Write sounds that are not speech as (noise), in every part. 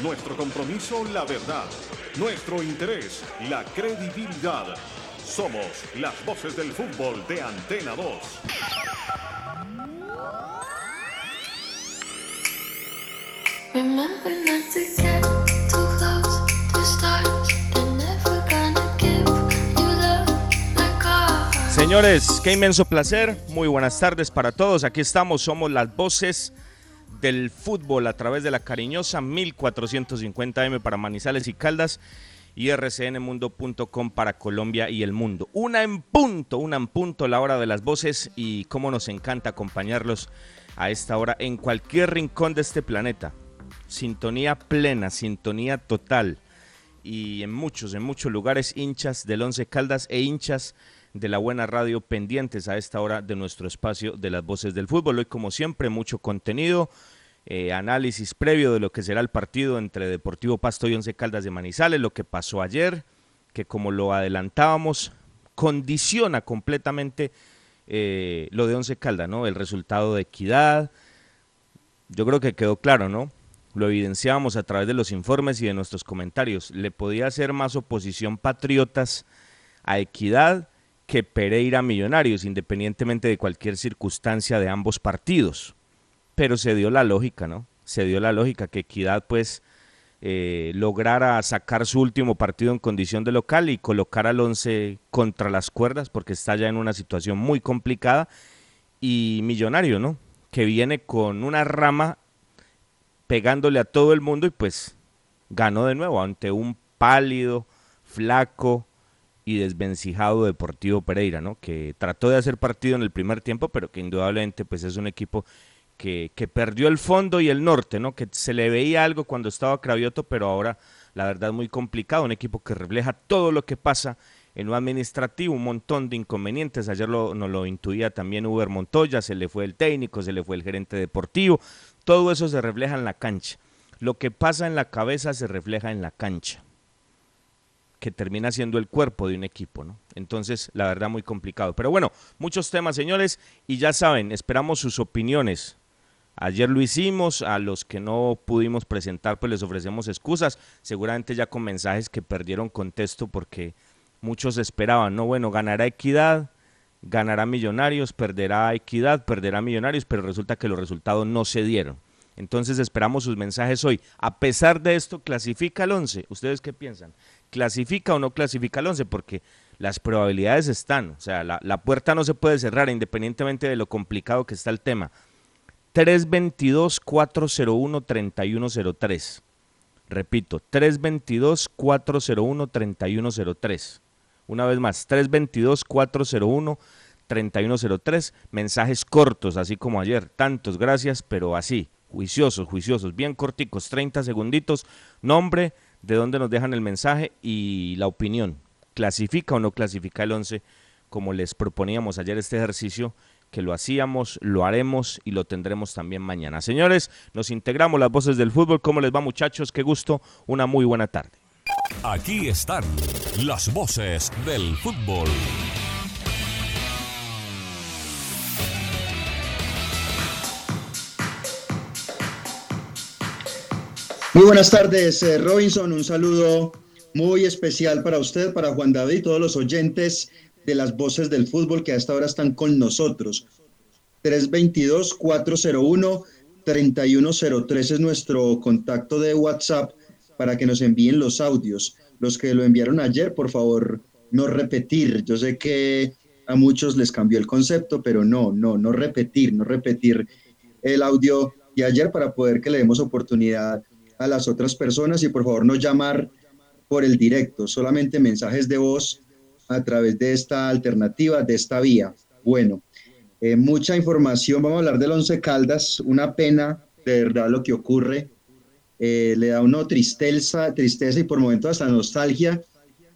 Nuestro compromiso, la verdad. Nuestro interés, la credibilidad. Somos las voces del fútbol de Antena 2. Señores, qué inmenso placer. Muy buenas tardes para todos. Aquí estamos, somos las voces del fútbol a través de la cariñosa 1450M para Manizales y Caldas y rcnmundo.com para Colombia y el mundo. Una en punto, una en punto la hora de las voces y cómo nos encanta acompañarlos a esta hora en cualquier rincón de este planeta. Sintonía plena, sintonía total y en muchos, en muchos lugares hinchas del Once Caldas e hinchas de la buena radio pendientes a esta hora de nuestro espacio de las voces del fútbol. Hoy como siempre mucho contenido, eh, análisis previo de lo que será el partido entre Deportivo Pasto y Once Caldas de Manizales, lo que pasó ayer, que como lo adelantábamos, condiciona completamente eh, lo de Once Caldas, ¿no? El resultado de equidad. Yo creo que quedó claro, ¿no? Lo evidenciábamos a través de los informes y de nuestros comentarios. Le podía hacer más oposición patriotas a equidad que Pereira Millonarios, independientemente de cualquier circunstancia de ambos partidos. Pero se dio la lógica, ¿no? Se dio la lógica que Equidad, pues, eh, lograra sacar su último partido en condición de local y colocar al once contra las cuerdas, porque está ya en una situación muy complicada. Y Millonario, ¿no? Que viene con una rama pegándole a todo el mundo y pues ganó de nuevo ante un pálido, flaco, y desvencijado Deportivo Pereira, ¿no? Que trató de hacer partido en el primer tiempo, pero que indudablemente pues es un equipo que, que, perdió el fondo y el norte, ¿no? Que se le veía algo cuando estaba Cravioto, pero ahora la verdad muy complicado, un equipo que refleja todo lo que pasa en lo administrativo, un montón de inconvenientes. Ayer lo, nos lo intuía también Uber Montoya, se le fue el técnico, se le fue el gerente deportivo, todo eso se refleja en la cancha. Lo que pasa en la cabeza se refleja en la cancha que termina siendo el cuerpo de un equipo, ¿no? Entonces, la verdad, muy complicado. Pero bueno, muchos temas, señores, y ya saben, esperamos sus opiniones. Ayer lo hicimos, a los que no pudimos presentar, pues les ofrecemos excusas, seguramente ya con mensajes que perdieron contexto porque muchos esperaban, no, bueno, ganará equidad, ganará millonarios, perderá equidad, perderá millonarios, pero resulta que los resultados no se dieron. Entonces esperamos sus mensajes hoy. A pesar de esto, clasifica el 11. ¿Ustedes qué piensan? ¿Clasifica o no clasifica el 11? Porque las probabilidades están. O sea, la, la puerta no se puede cerrar independientemente de lo complicado que está el tema. 322-401-3103. Repito, 322-401-3103. Una vez más, 322-401-3103. Mensajes cortos, así como ayer. Tantos, gracias, pero así juiciosos, juiciosos, bien corticos, 30 segunditos, nombre, de dónde nos dejan el mensaje y la opinión. ¿Clasifica o no clasifica el 11? Como les proponíamos ayer este ejercicio, que lo hacíamos, lo haremos y lo tendremos también mañana. Señores, nos integramos las voces del fútbol. ¿Cómo les va muchachos? Qué gusto. Una muy buena tarde. Aquí están las voces del fútbol. Muy buenas tardes, eh, Robinson. Un saludo muy especial para usted, para Juan David y todos los oyentes de las voces del fútbol que a esta hora están con nosotros. 322-401-3103 es nuestro contacto de WhatsApp para que nos envíen los audios. Los que lo enviaron ayer, por favor, no repetir. Yo sé que a muchos les cambió el concepto, pero no, no, no repetir, no repetir el audio de ayer para poder que le demos oportunidad a las otras personas y por favor no llamar por el directo, solamente mensajes de voz a través de esta alternativa, de esta vía. Bueno, eh, mucha información, vamos a hablar del Once Caldas, una pena de verdad lo que ocurre, eh, le da uno tristeza, tristeza y por momentos hasta nostalgia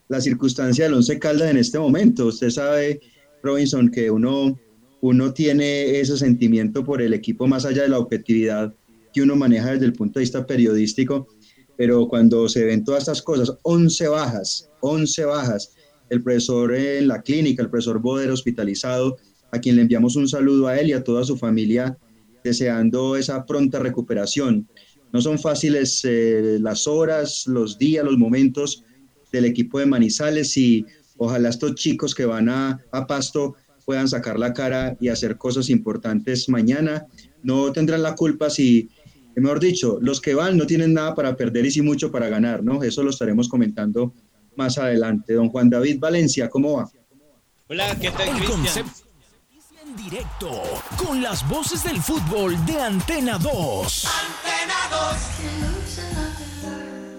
la circunstancia del Once Caldas en este momento. Usted sabe, Robinson, que uno, uno tiene ese sentimiento por el equipo más allá de la objetividad que uno maneja desde el punto de vista periodístico, pero cuando se ven todas estas cosas, 11 bajas, 11 bajas, el profesor en la clínica, el profesor Boder hospitalizado, a quien le enviamos un saludo a él y a toda su familia, deseando esa pronta recuperación. No son fáciles eh, las horas, los días, los momentos del equipo de Manizales y ojalá estos chicos que van a, a Pasto puedan sacar la cara y hacer cosas importantes mañana. No tendrán la culpa si, mejor dicho, los que van no tienen nada para perder y sí mucho para ganar, ¿no? Eso lo estaremos comentando más adelante. Don Juan David Valencia, ¿cómo va? Hola, ¿qué tal, Cristian? En directo, con las voces del fútbol de Antena 2. Antena 2.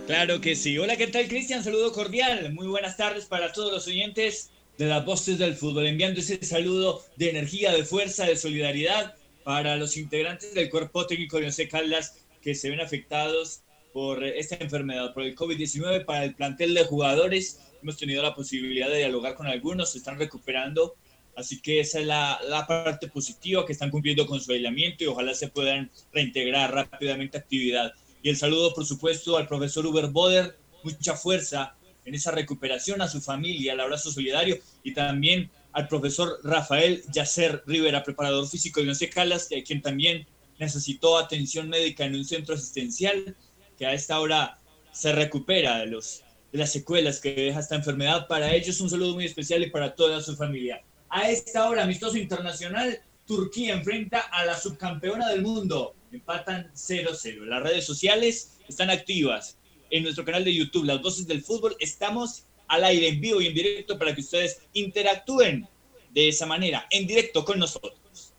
Claro que sí. Hola, ¿qué tal, Cristian? Saludo cordial. Muy buenas tardes para todos los oyentes de las voces del fútbol. Enviando ese saludo de energía, de fuerza, de solidaridad para los integrantes del cuerpo técnico de José Caldas que se ven afectados por esta enfermedad, por el COVID-19, para el plantel de jugadores. Hemos tenido la posibilidad de dialogar con algunos, se están recuperando. Así que esa es la, la parte positiva, que están cumpliendo con su aislamiento y ojalá se puedan reintegrar rápidamente actividad. Y el saludo, por supuesto, al profesor Uber Boder, mucha fuerza en esa recuperación, a su familia, al abrazo solidario y también al profesor Rafael Yacer Rivera, preparador físico de Once Calas, quien también necesitó atención médica en un centro asistencial, que a esta hora se recupera de, los, de las secuelas que deja esta enfermedad. Para ellos un saludo muy especial y para toda su familia. A esta hora, amistoso internacional, Turquía enfrenta a la subcampeona del mundo, empatan 0-0. Las redes sociales están activas. En nuestro canal de YouTube, Las Voces del Fútbol, estamos al aire, en vivo y en directo para que ustedes interactúen de esa manera, en directo con nosotros.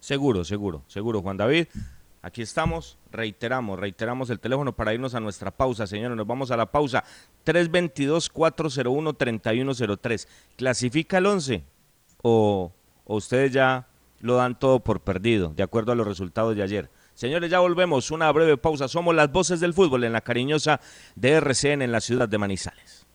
Seguro, seguro, seguro, Juan David. Aquí estamos, reiteramos, reiteramos el teléfono para irnos a nuestra pausa, señores. Nos vamos a la pausa. 322-401-3103. ¿Clasifica el 11? ¿O, ¿O ustedes ya lo dan todo por perdido, de acuerdo a los resultados de ayer. Señores, ya volvemos. Una breve pausa. Somos las voces del fútbol en la cariñosa de RCN en la ciudad de Manizales.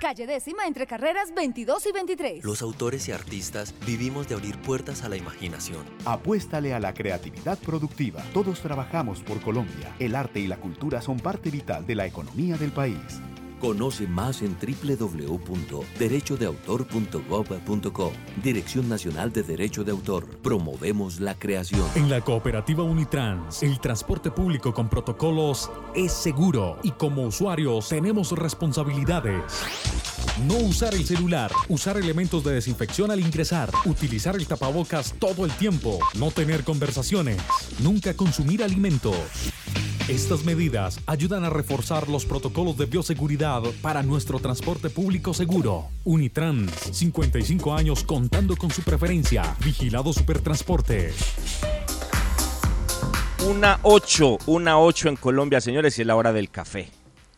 Calle décima entre carreras 22 y 23. Los autores y artistas vivimos de abrir puertas a la imaginación. Apuéstale a la creatividad productiva. Todos trabajamos por Colombia. El arte y la cultura son parte vital de la economía del país. Conoce más en www.derechodeautor.gov.co. Dirección Nacional de Derecho de Autor. Promovemos la creación. En la cooperativa Unitrans, el transporte público con protocolos es seguro y como usuarios tenemos responsabilidades. No usar el celular, usar elementos de desinfección al ingresar, utilizar el tapabocas todo el tiempo, no tener conversaciones, nunca consumir alimentos. Estas medidas ayudan a reforzar los protocolos de bioseguridad para nuestro transporte público seguro. Unitrans, 55 años contando con su preferencia. Vigilado Supertransporte. Una 8, una 8 en Colombia, señores, y es la hora del café.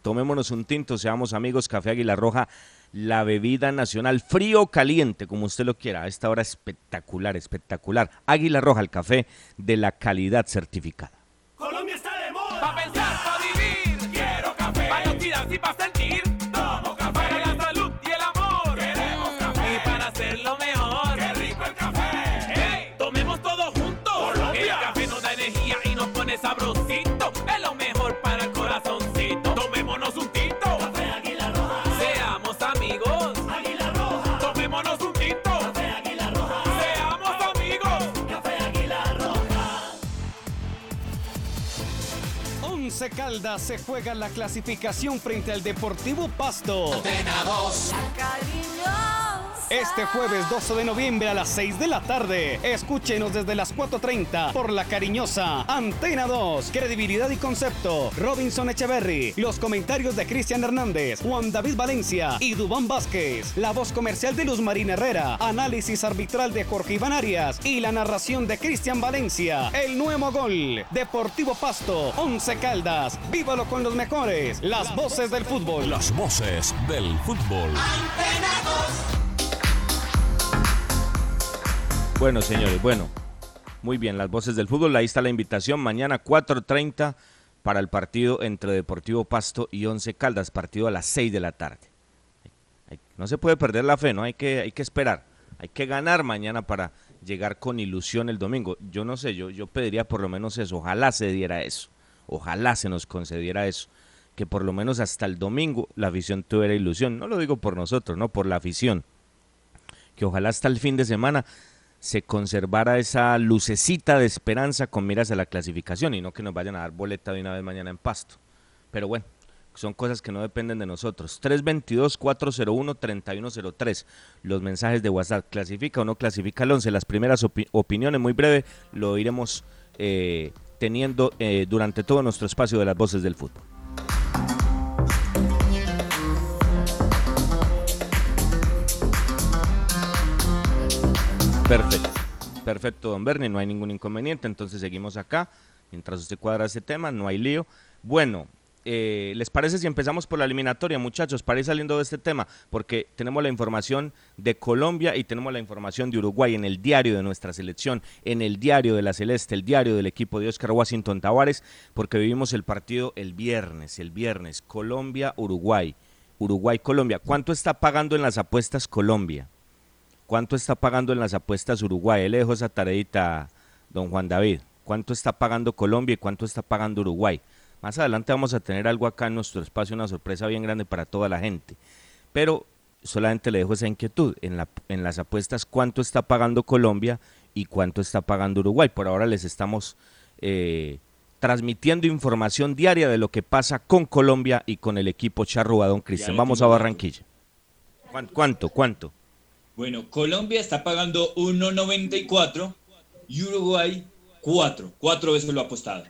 Tomémonos un tinto, seamos amigos, Café Águila Roja, la bebida nacional, frío o caliente, como usted lo quiera. A esta hora espectacular, espectacular. Águila Roja, el café de la calidad certificada. Colombia está Once Caldas se juega la clasificación frente al Deportivo Pasto. Este jueves 12 de noviembre a las 6 de la tarde. Escúchenos desde las 4.30 por La Cariñosa. Antena 2. Credibilidad y concepto. Robinson Echeverry. Los comentarios de Cristian Hernández, Juan David Valencia y Dubán Vázquez. La voz comercial de Luz Marina Herrera. Análisis arbitral de Jorge Iván Arias. Y la narración de Cristian Valencia. El nuevo gol. Deportivo Pasto. 11 Caldas. Vívalo con los mejores. Las voces del fútbol. Las voces del fútbol. Bueno, señores, bueno. Muy bien, las voces del fútbol. Ahí está la invitación. Mañana 4.30 para el partido entre Deportivo Pasto y Once Caldas. Partido a las 6 de la tarde. No se puede perder la fe, ¿no? Hay que, hay que esperar. Hay que ganar mañana para llegar con ilusión el domingo. Yo no sé, yo, yo pediría por lo menos eso. Ojalá se diera eso. Ojalá se nos concediera eso. Que por lo menos hasta el domingo la afición tuviera ilusión. No lo digo por nosotros, no por la afición. Que ojalá hasta el fin de semana se conservara esa lucecita de esperanza con miras a la clasificación y no que nos vayan a dar boleta de una vez mañana en pasto. Pero bueno, son cosas que no dependen de nosotros. 322-401-3103. Los mensajes de WhatsApp. ¿Clasifica o no clasifica el 11? Las primeras opi- opiniones, muy breve, lo iremos eh, teniendo eh, durante todo nuestro espacio de las voces del fútbol. Perfecto. Perfecto, don Bernie, no hay ningún inconveniente, entonces seguimos acá. Mientras usted cuadra ese tema, no hay lío. Bueno, eh, ¿les parece si empezamos por la eliminatoria, muchachos, para ir saliendo de este tema? Porque tenemos la información de Colombia y tenemos la información de Uruguay en el diario de nuestra selección, en el diario de la Celeste, el diario del equipo de Oscar Washington Tavares, porque vivimos el partido el viernes, el viernes, Colombia-Uruguay. Uruguay-Colombia. ¿Cuánto está pagando en las apuestas Colombia? ¿Cuánto está pagando en las apuestas Uruguay? Le dejo esa tareita, don Juan David. ¿Cuánto está pagando Colombia y cuánto está pagando Uruguay? Más adelante vamos a tener algo acá en nuestro espacio, una sorpresa bien grande para toda la gente. Pero solamente le dejo esa inquietud. En, la, en las apuestas, ¿cuánto está pagando Colombia y cuánto está pagando Uruguay? Por ahora les estamos eh, transmitiendo información diaria de lo que pasa con Colombia y con el equipo charrúa, don Cristian. Vamos a Barranquilla. ¿Cuán- ¿Cuánto? ¿Cuánto? Bueno, Colombia está pagando 1.94 y Uruguay 4. Cuatro veces lo ha apostado.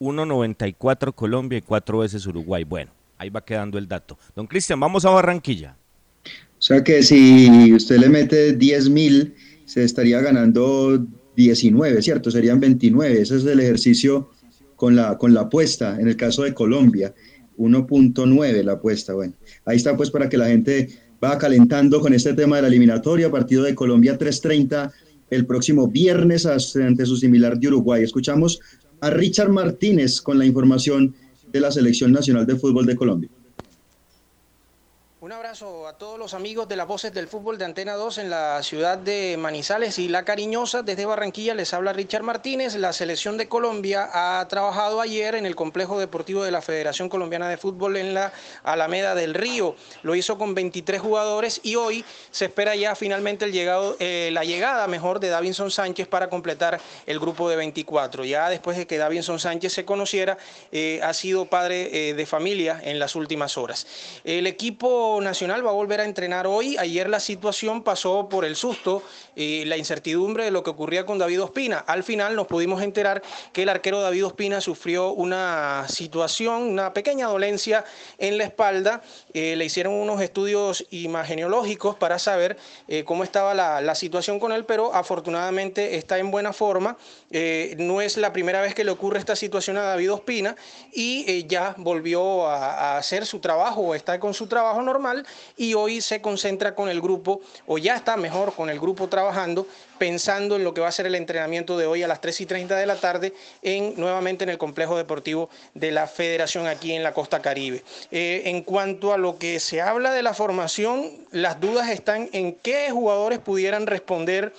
1.94 Colombia y cuatro veces Uruguay. Bueno, ahí va quedando el dato. Don Cristian, vamos a Barranquilla. O sea que si usted le mete 10 mil, se estaría ganando 19, ¿cierto? Serían 29. Ese es el ejercicio con la, con la apuesta. En el caso de Colombia, 1.9 la apuesta. Bueno, ahí está pues para que la gente va calentando con este tema de la eliminatoria. Partido de Colombia 3.30 el próximo viernes ante su similar de Uruguay. Escuchamos a Richard Martínez con la información de la Selección Nacional de Fútbol de Colombia. Un abrazo a todos los amigos de las voces del fútbol de Antena 2 en la ciudad de Manizales y La Cariñosa. Desde Barranquilla les habla Richard Martínez. La selección de Colombia ha trabajado ayer en el complejo deportivo de la Federación Colombiana de Fútbol en la Alameda del Río. Lo hizo con 23 jugadores y hoy se espera ya finalmente eh, la llegada mejor de Davinson Sánchez para completar el grupo de 24. Ya después de que Davinson Sánchez se conociera, eh, ha sido padre eh, de familia en las últimas horas. El equipo nacional va a volver a entrenar hoy. Ayer la situación pasó por el susto y la incertidumbre de lo que ocurría con David Ospina. Al final nos pudimos enterar que el arquero David Ospina sufrió una situación, una pequeña dolencia en la espalda. Eh, le hicieron unos estudios imagenológicos para saber eh, cómo estaba la, situación con él, pero afortunadamente está en buena forma. Eh, no es la primera vez que le ocurre esta situación a David Ospina y eh, ya volvió a, a hacer su trabajo está con su trabajo normal y hoy se concentra con el grupo, o ya está mejor con el grupo trabajando, pensando en lo que va a ser el entrenamiento de hoy a las 3 y 30 de la tarde, en, nuevamente en el complejo deportivo de la Federación aquí en la costa caribe. Eh, en cuanto a lo que se habla de la formación, las dudas están en qué jugadores pudieran responder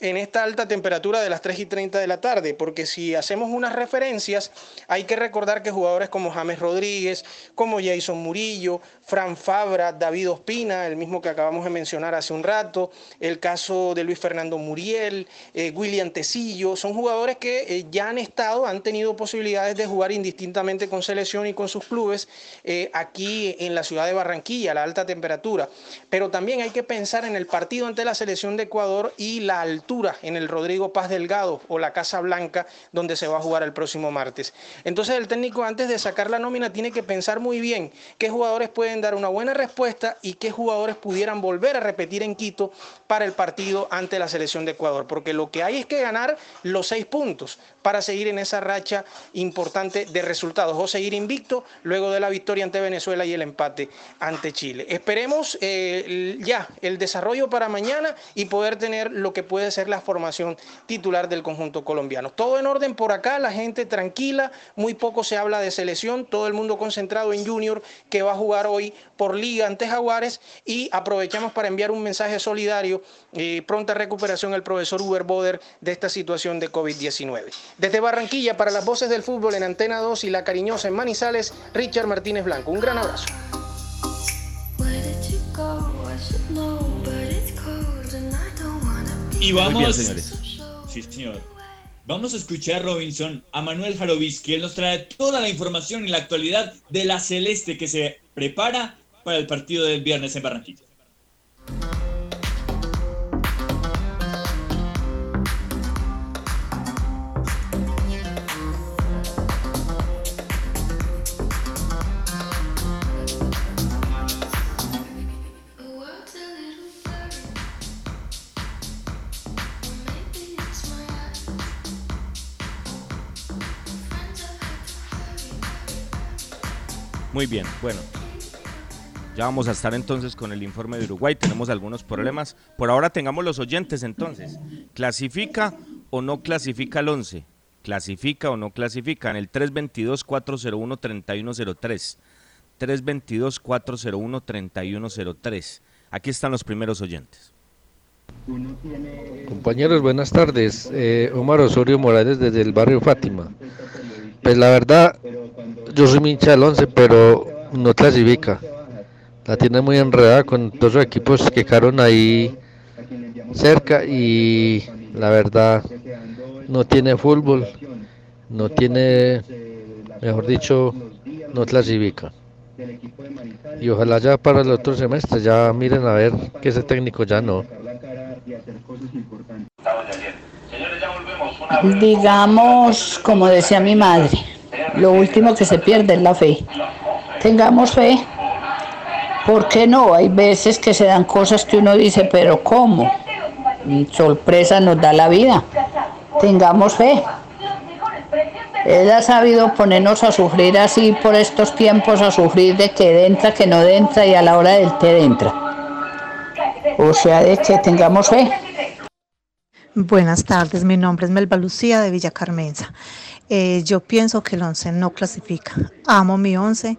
en esta alta temperatura de las 3 y 30 de la tarde, porque si hacemos unas referencias, hay que recordar que jugadores como James Rodríguez, como Jason Murillo, Fran Fabra, David Ospina, el mismo que acabamos de mencionar hace un rato, el caso de Luis Fernando Muriel, eh, William Tecillo, son jugadores que eh, ya han estado, han tenido posibilidades de jugar indistintamente con selección y con sus clubes eh, aquí en la ciudad de Barranquilla, a la alta temperatura. Pero también hay que pensar en el partido ante la selección de Ecuador y la altura en el Rodrigo Paz Delgado o la Casa Blanca, donde se va a jugar el próximo martes. Entonces el técnico antes de sacar la nómina tiene que pensar muy bien qué jugadores pueden dar una buena respuesta y qué jugadores pudieran volver a repetir en Quito para el partido ante la selección de Ecuador, porque lo que hay es que ganar los seis puntos para seguir en esa racha importante de resultados o seguir invicto luego de la victoria ante Venezuela y el empate ante Chile. Esperemos eh, ya el desarrollo para mañana y poder tener lo que puede ser la formación titular del conjunto colombiano. Todo en orden por acá, la gente tranquila, muy poco se habla de selección, todo el mundo concentrado en Junior que va a jugar hoy por liga ante Jaguares y aprovechamos para enviar un mensaje solidario y pronta recuperación al profesor Uber Boder de esta situación de COVID-19. Desde Barranquilla, para las voces del fútbol en Antena 2 y La Cariñosa en Manizales, Richard Martínez Blanco. Un gran abrazo. Y vamos. Bien, señores. Sí, señor. Vamos a escuchar, Robinson, a Manuel Jarovisky. Él nos trae toda la información y la actualidad de la Celeste que se prepara para el partido del viernes en Barranquilla. Muy bien, bueno. Ya vamos a estar entonces con el informe de Uruguay. Tenemos algunos problemas. Por ahora tengamos los oyentes entonces. ¿Clasifica o no clasifica el 11? ¿Clasifica o no clasifica? En el 322-401-3103. 322-401-3103. Aquí están los primeros oyentes. Compañeros, buenas tardes. Eh, Omar Osorio Morales desde el barrio Fátima. Pues la verdad, yo soy hincha del 11, pero no clasifica. La tiene muy enredada con todos los equipos que quedaron ahí cerca y la verdad no tiene fútbol, no tiene, mejor dicho, no clasifica. Y ojalá ya para el otro semestre ya miren a ver que ese técnico ya no. Digamos, como decía mi madre, lo último que se pierde es la fe. Tengamos fe. ¿Por qué no? Hay veces que se dan cosas que uno dice, pero ¿cómo? Sorpresa nos da la vida. Tengamos fe. Él ha sabido ponernos a sufrir así por estos tiempos, a sufrir de que entra, que no entra y a la hora del té entra. O sea, de que tengamos fe. Buenas tardes, mi nombre es Melba Lucía de Villa Carmenza. Eh, yo pienso que el 11 no clasifica. Amo mi 11,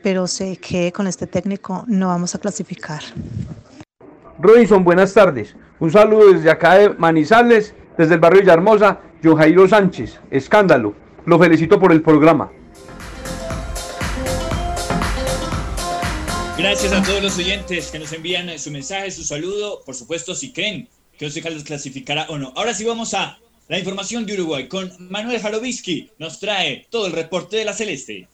pero sé que con este técnico no vamos a clasificar. Robinson, buenas tardes. Un saludo desde acá de Manizales, desde el barrio Villahermosa, John Jairo Sánchez. Escándalo. Lo felicito por el programa. Gracias a todos los oyentes que nos envían su mensaje, su saludo. Por supuesto, si creen que Once Caldas clasificará o no. Ahora sí vamos a la información de Uruguay con Manuel Jarovisky. Nos trae todo el reporte de la Celeste.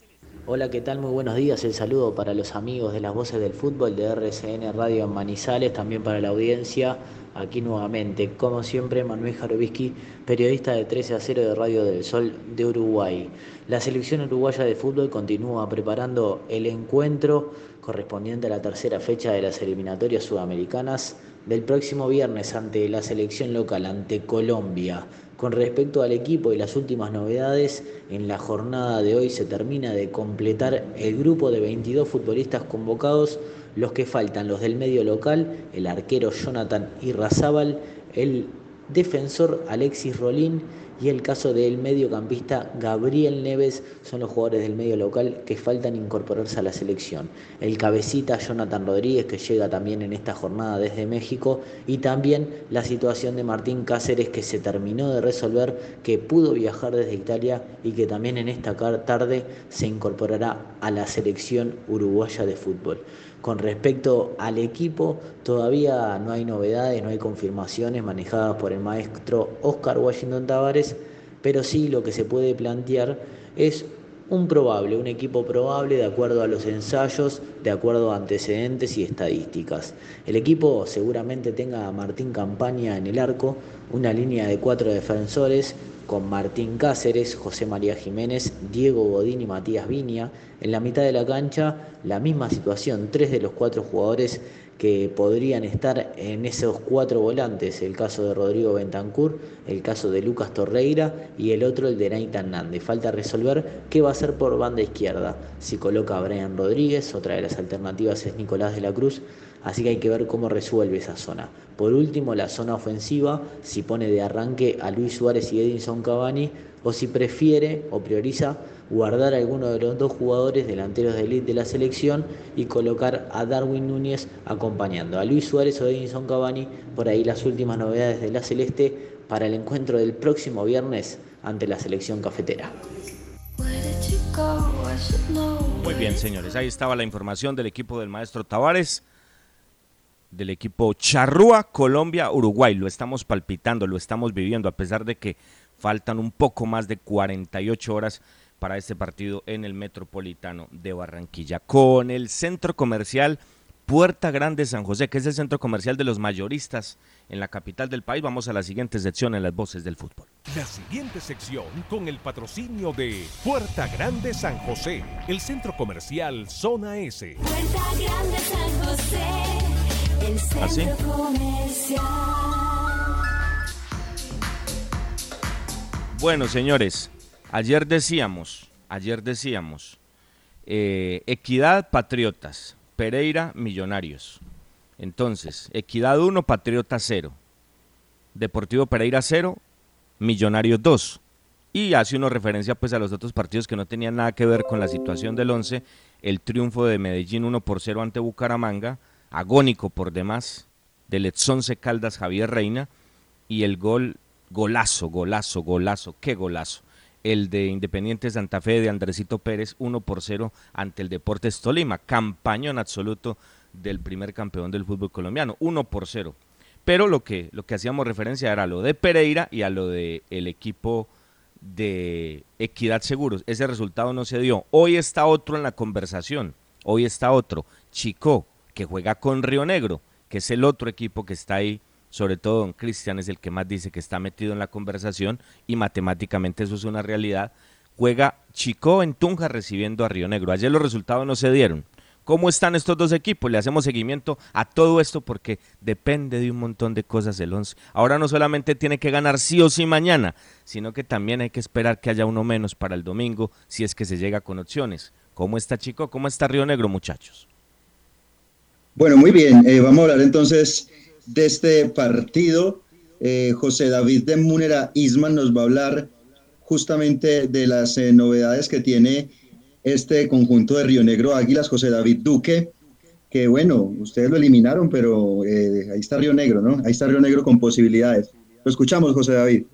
Hola, ¿qué tal? Muy buenos días. El saludo para los amigos de las voces del fútbol de RCN Radio Manizales, también para la audiencia. Aquí nuevamente, como siempre, Manuel Jarovisky, periodista de 13 a 0 de Radio del Sol de Uruguay. La selección uruguaya de fútbol continúa preparando el encuentro correspondiente a la tercera fecha de las eliminatorias sudamericanas del próximo viernes ante la selección local, ante Colombia. Con respecto al equipo y las últimas novedades, en la jornada de hoy se termina de completar el grupo de 22 futbolistas convocados, los que faltan, los del medio local, el arquero Jonathan Irrazábal, el defensor Alexis Rolín y el caso del mediocampista Gabriel Neves son los jugadores del medio local que faltan incorporarse a la selección. El cabecita Jonathan Rodríguez que llega también en esta jornada desde México y también la situación de Martín Cáceres que se terminó de resolver, que pudo viajar desde Italia y que también en esta tarde se incorporará a la selección uruguaya de fútbol. Con respecto al equipo, todavía no hay novedades, no hay confirmaciones manejadas por el maestro Oscar Washington Tavares, pero sí lo que se puede plantear es un probable, un equipo probable de acuerdo a los ensayos, de acuerdo a antecedentes y estadísticas. El equipo seguramente tenga a Martín Campaña en el arco, una línea de cuatro defensores con Martín Cáceres, José María Jiménez, Diego Godín y Matías Viña. En la mitad de la cancha, la misma situación, tres de los cuatro jugadores que podrían estar en esos cuatro volantes, el caso de Rodrigo Bentancur, el caso de Lucas Torreira y el otro el de Naita Hernández. Falta resolver qué va a hacer por banda izquierda, si coloca a Brian Rodríguez, otra de las alternativas es Nicolás de la Cruz, así que hay que ver cómo resuelve esa zona. Por último, la zona ofensiva, si pone de arranque a Luis Suárez y Edinson Cavani, o si prefiere o prioriza guardar a alguno de los dos jugadores delanteros de elite de la selección y colocar a Darwin Núñez acompañando a Luis Suárez o Edinson Cavani. Por ahí las últimas novedades de la Celeste para el encuentro del próximo viernes ante la selección cafetera. Muy bien, señores. Ahí estaba la información del equipo del maestro Tavares, del equipo Charrúa, Colombia, Uruguay. Lo estamos palpitando, lo estamos viviendo, a pesar de que faltan un poco más de 48 horas para este partido en el Metropolitano de Barranquilla. Con el centro comercial Puerta Grande San José, que es el centro comercial de los mayoristas en la capital del país. Vamos a la siguiente sección en las voces del fútbol. La siguiente sección con el patrocinio de Puerta Grande San José, el centro comercial Zona S. Puerta Grande San José, centro comercial. Bueno, señores, ayer decíamos, ayer decíamos, eh, Equidad Patriotas, Pereira Millonarios. Entonces, Equidad 1, Patriota 0. Deportivo Pereira 0, Millonarios 2. Y hace uno referencia pues a los otros partidos que no tenían nada que ver con la situación del 11. El triunfo de Medellín 1 por 0 ante Bucaramanga, agónico por demás, del Etzonce Caldas Javier Reina. Y el gol, golazo, golazo, golazo, qué golazo. El de Independiente Santa Fe de Andresito Pérez 1 por 0 ante el Deportes Tolima. Campañón absoluto del primer campeón del fútbol colombiano, 1 por 0. Pero lo que, lo que hacíamos referencia era a lo de Pereira y a lo del el equipo de Equidad Seguros. Ese resultado no se dio. Hoy está otro en la conversación. Hoy está otro. Chico, que juega con Río Negro, que es el otro equipo que está ahí. Sobre todo don Cristian es el que más dice que está metido en la conversación y matemáticamente eso es una realidad. Juega Chico en Tunja recibiendo a Río Negro. Ayer los resultados no se dieron. ¿Cómo están estos dos equipos? Le hacemos seguimiento a todo esto porque depende de un montón de cosas el 11. Ahora no solamente tiene que ganar sí o sí mañana, sino que también hay que esperar que haya uno menos para el domingo si es que se llega con opciones. ¿Cómo está Chico? ¿Cómo está Río Negro, muchachos? Bueno, muy bien. Eh, vamos a hablar entonces de este partido. Eh, José David de Múnera Isman nos va a hablar justamente de las eh, novedades que tiene este conjunto de Río Negro Águilas, José David Duque, que bueno, ustedes lo eliminaron, pero eh, ahí está Río Negro, ¿no? Ahí está Río Negro con posibilidades. Lo escuchamos, José David.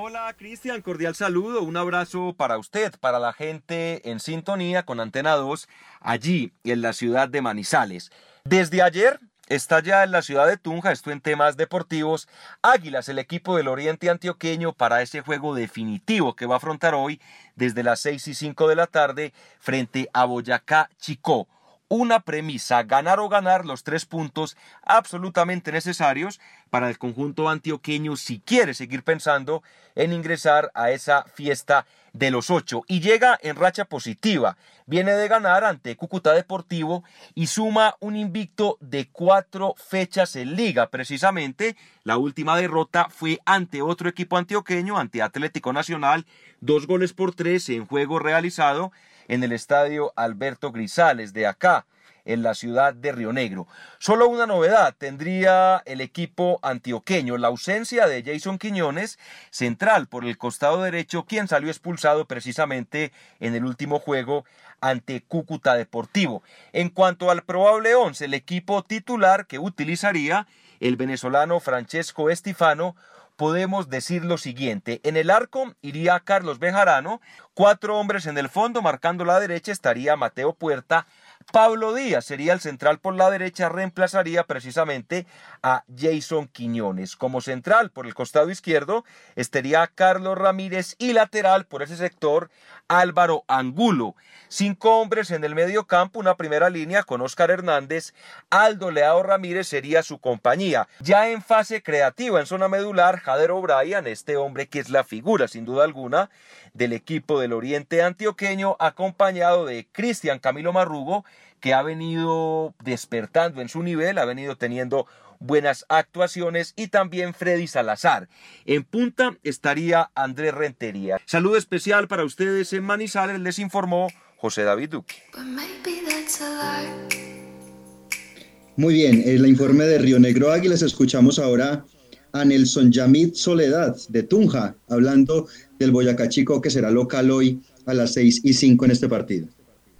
Hola Cristian, cordial saludo, un abrazo para usted, para la gente en sintonía con Antena 2, allí en la ciudad de Manizales. Desde ayer está ya en la ciudad de Tunja, esto en temas deportivos, Águilas, el equipo del Oriente Antioqueño para ese juego definitivo que va a afrontar hoy desde las 6 y 5 de la tarde frente a Boyacá Chicó. Una premisa, ganar o ganar los tres puntos absolutamente necesarios para el conjunto antioqueño si quiere seguir pensando en ingresar a esa fiesta de los ocho y llega en racha positiva. Viene de ganar ante Cúcuta Deportivo y suma un invicto de cuatro fechas en liga. Precisamente la última derrota fue ante otro equipo antioqueño, ante Atlético Nacional, dos goles por tres en juego realizado en el estadio Alberto Grisales de acá en la ciudad de Río Negro. Solo una novedad tendría el equipo antioqueño, la ausencia de Jason Quiñones, central por el costado derecho, quien salió expulsado precisamente en el último juego ante Cúcuta Deportivo. En cuanto al probable 11, el equipo titular que utilizaría el venezolano Francesco Estifano, podemos decir lo siguiente. En el arco iría Carlos Bejarano, cuatro hombres en el fondo, marcando la derecha estaría Mateo Puerta, Pablo Díaz sería el central por la derecha, reemplazaría precisamente a Jason Quiñones. Como central por el costado izquierdo estaría Carlos Ramírez y lateral por ese sector Álvaro Angulo. Cinco hombres en el medio campo, una primera línea con Oscar Hernández, Aldo Leao Ramírez sería su compañía. Ya en fase creativa, en zona medular, Jader O'Brien, este hombre que es la figura sin duda alguna del equipo del Oriente Antioqueño, acompañado de Cristian Camilo Marrugo, que ha venido despertando en su nivel, ha venido teniendo buenas actuaciones y también Freddy Salazar. En punta estaría Andrés Rentería. Saludo especial para ustedes en Manizales, les informó José David Duque. Muy bien, el informe de Río Negro Águilas escuchamos ahora a Nelson Yamid Soledad de Tunja, hablando del Boyacá Chico que será local hoy a las 6 y 5 en este partido.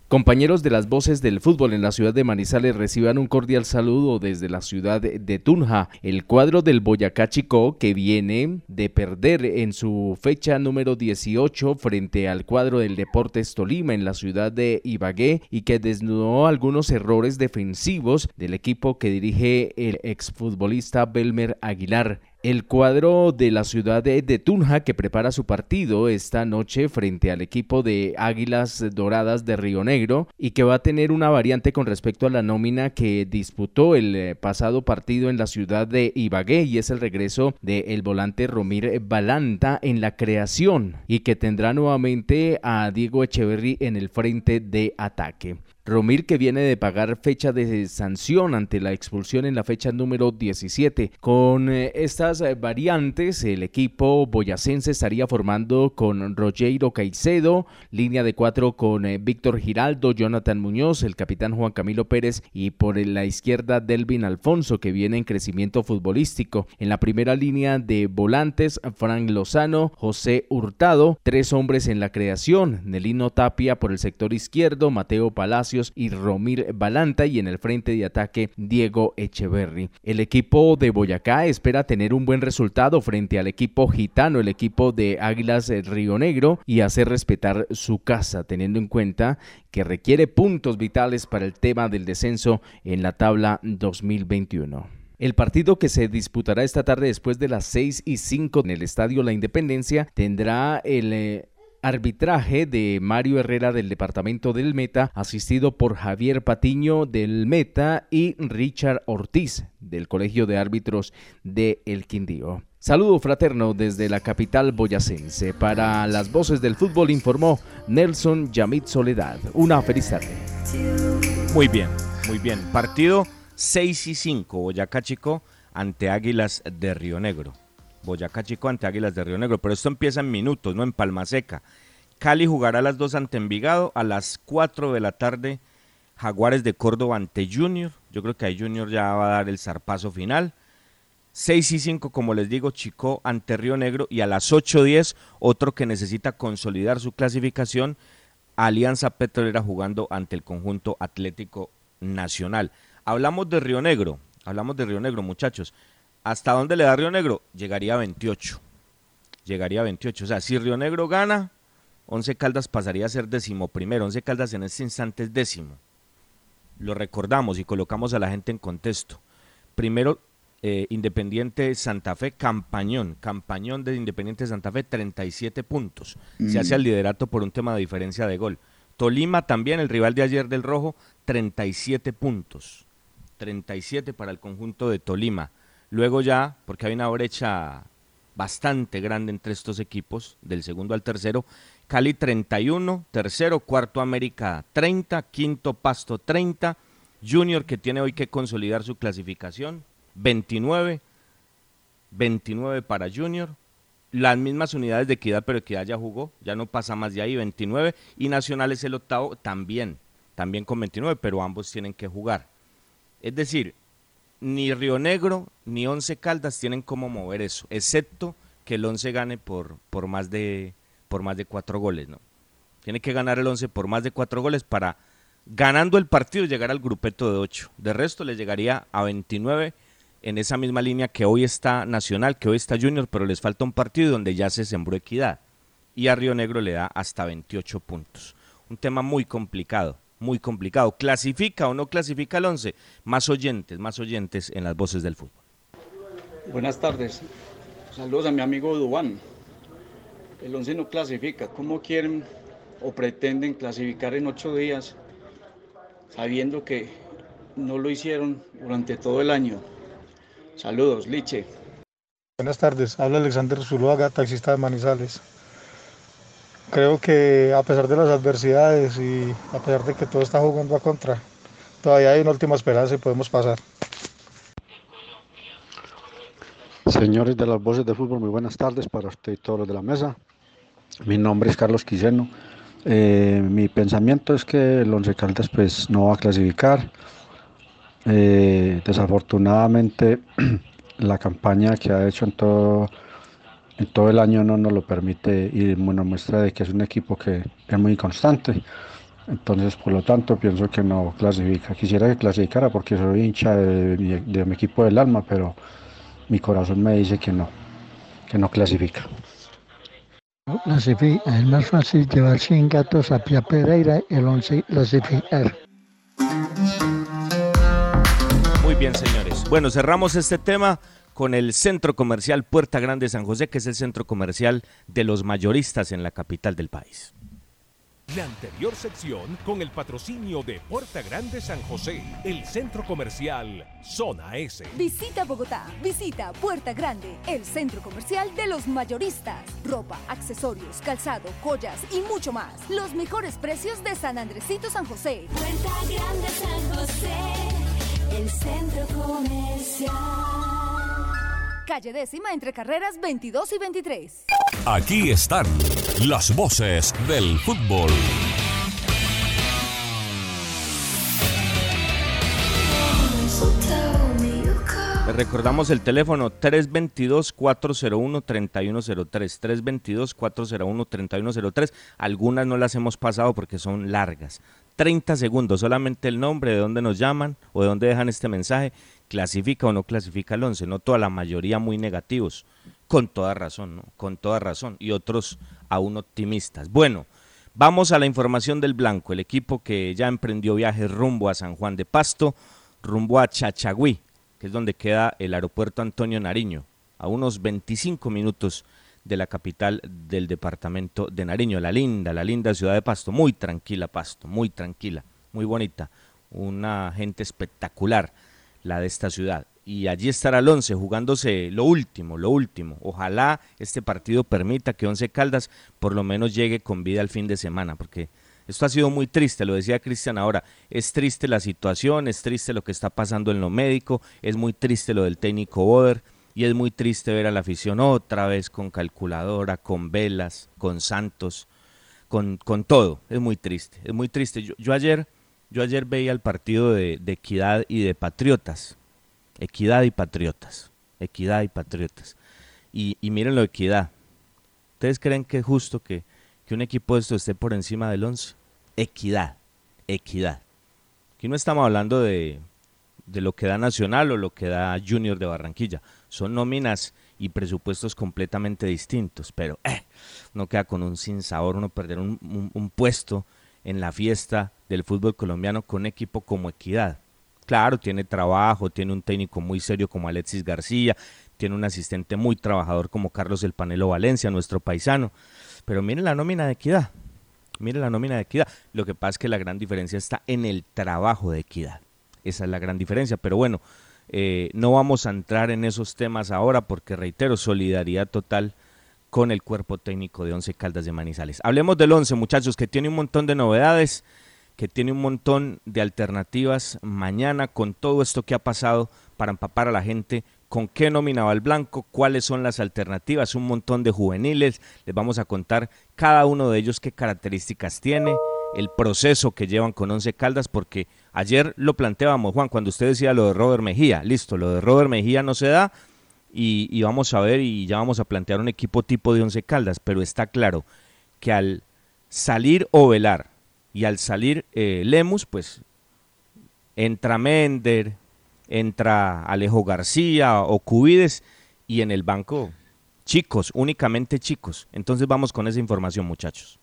Compañeros de las voces del fútbol en la ciudad de Manizales reciban un cordial saludo desde la ciudad de Tunja. El cuadro del Boyacá Chico que viene de perder en su fecha número 18 frente al cuadro del Deportes Tolima en la ciudad de Ibagué y que desnudó algunos errores defensivos del equipo que dirige el exfutbolista Belmer Aguilar. El cuadro de la ciudad de, Tunja que prepara su partido esta noche frente al equipo de Águilas Doradas de Río Negro y que va a tener una variante con respecto a la nómina que disputó el eh, pasado partido en la ciudad de Ibagué y es el regreso del volante Romir Balanta en la creación y que tendrá nuevamente a Diego Echeverry en el frente de ataque. Romir que viene de pagar fecha de sanción ante la expulsión en la fecha número 17. Con eh, estas eh, variantes, el equipo boyacense estaría formando con Rogero Caicedo, línea de cuatro con eh, Víctor Giraldo, Jonathan Muñoz, el capitán Juan Camilo Pérez y por la izquierda Delvin Alfonso, que viene en crecimiento futbolístico. En la primera línea de volantes, Frank Lozano, José Hurtado, tres hombres en la creación, Nelino Tapia por el sector izquierdo, Mateo Palacio y Romir Balanta y en el frente de ataque Diego Echeverry. El equipo de Boyacá espera tener un buen resultado frente al equipo gitano, el equipo de Águilas Río Negro y hacer respetar su casa, teniendo en cuenta que requiere puntos vitales para el tema del descenso en la tabla 2021. El partido que se disputará esta tarde después de las 6 y 5 en el Estadio La Independencia tendrá el eh, arbitraje de Mario Herrera del departamento del Meta, asistido por Javier Patiño del Meta y Richard Ortiz del Colegio de Árbitros de El Quindío. Saludo fraterno desde la capital boyacense. Para las voces del fútbol informó Nelson Yamit Soledad. Una feliz tarde. Muy bien, muy bien. Partido 6 y 5, Boyacá Chico ante Águilas de Río Negro. Boyacá Chico ante Águilas de Río Negro, pero esto empieza en minutos, no en Palma Seca. Cali jugará a las 2 ante Envigado, a las 4 de la tarde Jaguares de Córdoba ante Junior. Yo creo que ahí Junior ya va a dar el zarpazo final. 6 y 5, como les digo, Chico ante Río Negro. Y a las 8.10, otro que necesita consolidar su clasificación, Alianza Petrolera jugando ante el conjunto Atlético Nacional. Hablamos de Río Negro, hablamos de Río Negro, muchachos. ¿Hasta dónde le da Río Negro? Llegaría a 28. Llegaría a 28. O sea, si Río Negro gana, Once Caldas pasaría a ser décimo primero. Once Caldas en este instante es décimo. Lo recordamos y colocamos a la gente en contexto. Primero, eh, Independiente Santa Fe, Campañón. Campañón de Independiente Santa Fe, 37 puntos. Se hace al liderato por un tema de diferencia de gol. Tolima también, el rival de ayer del Rojo, 37 puntos. 37 para el conjunto de Tolima. Luego ya, porque hay una brecha bastante grande entre estos equipos, del segundo al tercero, Cali 31, tercero, cuarto América 30, quinto Pasto 30, Junior que tiene hoy que consolidar su clasificación 29, 29 para Junior, las mismas unidades de equidad, pero equidad ya jugó, ya no pasa más de ahí, 29, y Nacional es el octavo también, también con 29, pero ambos tienen que jugar. Es decir, ni Río Negro ni Once Caldas tienen cómo mover eso, excepto que el Once gane por, por, más, de, por más de cuatro goles, ¿no? Tiene que ganar el Once por más de cuatro goles para, ganando el partido, llegar al grupeto de ocho. De resto, le llegaría a 29 en esa misma línea que hoy está Nacional, que hoy está Junior, pero les falta un partido donde ya se sembró equidad. Y a Río Negro le da hasta 28 puntos. Un tema muy complicado muy complicado. ¿Clasifica o no clasifica el 11? Más oyentes, más oyentes en las voces del fútbol. Buenas tardes. Saludos a mi amigo Dubán. El 11 no clasifica. ¿Cómo quieren o pretenden clasificar en ocho días sabiendo que no lo hicieron durante todo el año? Saludos, Liche. Buenas tardes. Habla Alexander Zuluaga, taxista de Manizales creo que a pesar de las adversidades y a pesar de que todo está jugando a contra, todavía hay una última esperanza y podemos pasar. Señores de las voces de fútbol, muy buenas tardes para usted y todos los de la mesa. Mi nombre es Carlos Quiseno. Eh, mi pensamiento es que el Once Caldas pues no va a clasificar. Eh, desafortunadamente (clears throat) la campaña que ha hecho en todo en todo el año no nos lo permite y una muestra de que es un equipo que es muy constante. Entonces, por lo tanto, pienso que no clasifica. Quisiera que clasificara porque soy hincha de, mi equipo del alma, pero mi corazón me dice que no, que no clasifica. clasifica. Es más fácil llevar 100 gatos a Pia Pereira, el 11 clasificar. Muy bien, señores. Bueno, cerramos este tema con el Centro Comercial Puerta Grande San José, que es el centro comercial de los mayoristas en la capital del país. La anterior sección con el patrocinio de Puerta Grande San José, el centro comercial Zona S. Visita Bogotá, visita Puerta Grande, el centro comercial de los mayoristas. Ropa, accesorios, calzado, joyas y mucho más. Los mejores precios de San Andresito San José. Puerta Grande San José, el centro comercial calle décima entre carreras 22 y 23. Aquí están las voces del fútbol. Recordamos el teléfono 322-401-3103. 322-401-3103. Algunas no las hemos pasado porque son largas. 30 segundos, solamente el nombre, de dónde nos llaman o de dónde dejan este mensaje clasifica o no clasifica el 11, no toda la mayoría muy negativos, con toda razón, ¿no? Con toda razón, y otros aún optimistas. Bueno, vamos a la información del Blanco, el equipo que ya emprendió viaje rumbo a San Juan de Pasto, rumbo a Chachagüí, que es donde queda el aeropuerto Antonio Nariño, a unos 25 minutos de la capital del departamento de Nariño, la linda, la linda ciudad de Pasto, muy tranquila Pasto, muy tranquila, muy bonita, una gente espectacular la de esta ciudad. Y allí estará el 11 jugándose lo último, lo último. Ojalá este partido permita que Once Caldas por lo menos llegue con vida al fin de semana, porque esto ha sido muy triste, lo decía Cristian ahora, es triste la situación, es triste lo que está pasando en lo médico, es muy triste lo del técnico Boder y es muy triste ver a la afición otra vez con calculadora, con velas, con santos, con, con todo, es muy triste, es muy triste. Yo, yo ayer yo ayer veía el partido de, Equidad y de Patriotas. Equidad y Patriotas. Equidad y Patriotas. Y, y miren lo de Equidad. ¿Ustedes creen que es justo que, un equipo de esto esté por encima del 11? Equidad. Equidad. Aquí no estamos hablando de, de lo que da Nacional o lo que da Junior de Barranquilla. Son nóminas y presupuestos completamente distintos, pero eh, uno queda con un sinsabor, uno perder un, un puesto en la fiesta del fútbol colombiano con equipo como Equidad. Claro, tiene trabajo, tiene un técnico muy serio como Alexis García, tiene un asistente muy trabajador como Carlos El Panelo Valencia, nuestro paisano. Pero miren la nómina de Equidad. Miren la nómina de Equidad. Lo que pasa es que la gran diferencia está en el trabajo de Equidad. Esa es la gran diferencia. Pero bueno, eh, no vamos a entrar en esos temas ahora porque, reitero, solidaridad total con el cuerpo técnico de Once Caldas de Manizales. Hablemos del Once, muchachos, que tiene un montón de novedades, que tiene un montón de alternativas. Mañana con todo esto que ha pasado para empapar a la gente con qué nominaba el blanco, cuáles son las alternativas, un montón de juveniles, les vamos a contar cada uno de ellos qué características tiene, el proceso que llevan con Once Caldas, porque ayer lo planteábamos, Juan, cuando usted decía lo de Robert Mejía, listo, lo de Robert Mejía no se da y, vamos a ver y ya vamos a plantear un equipo tipo de Once Caldas, pero está claro que al salir Ovelar y al salir eh, Lemus, pues entra Mender, entra Alejo García o Cubides y en el banco chicos, únicamente chicos. Entonces vamos con esa información, muchachos.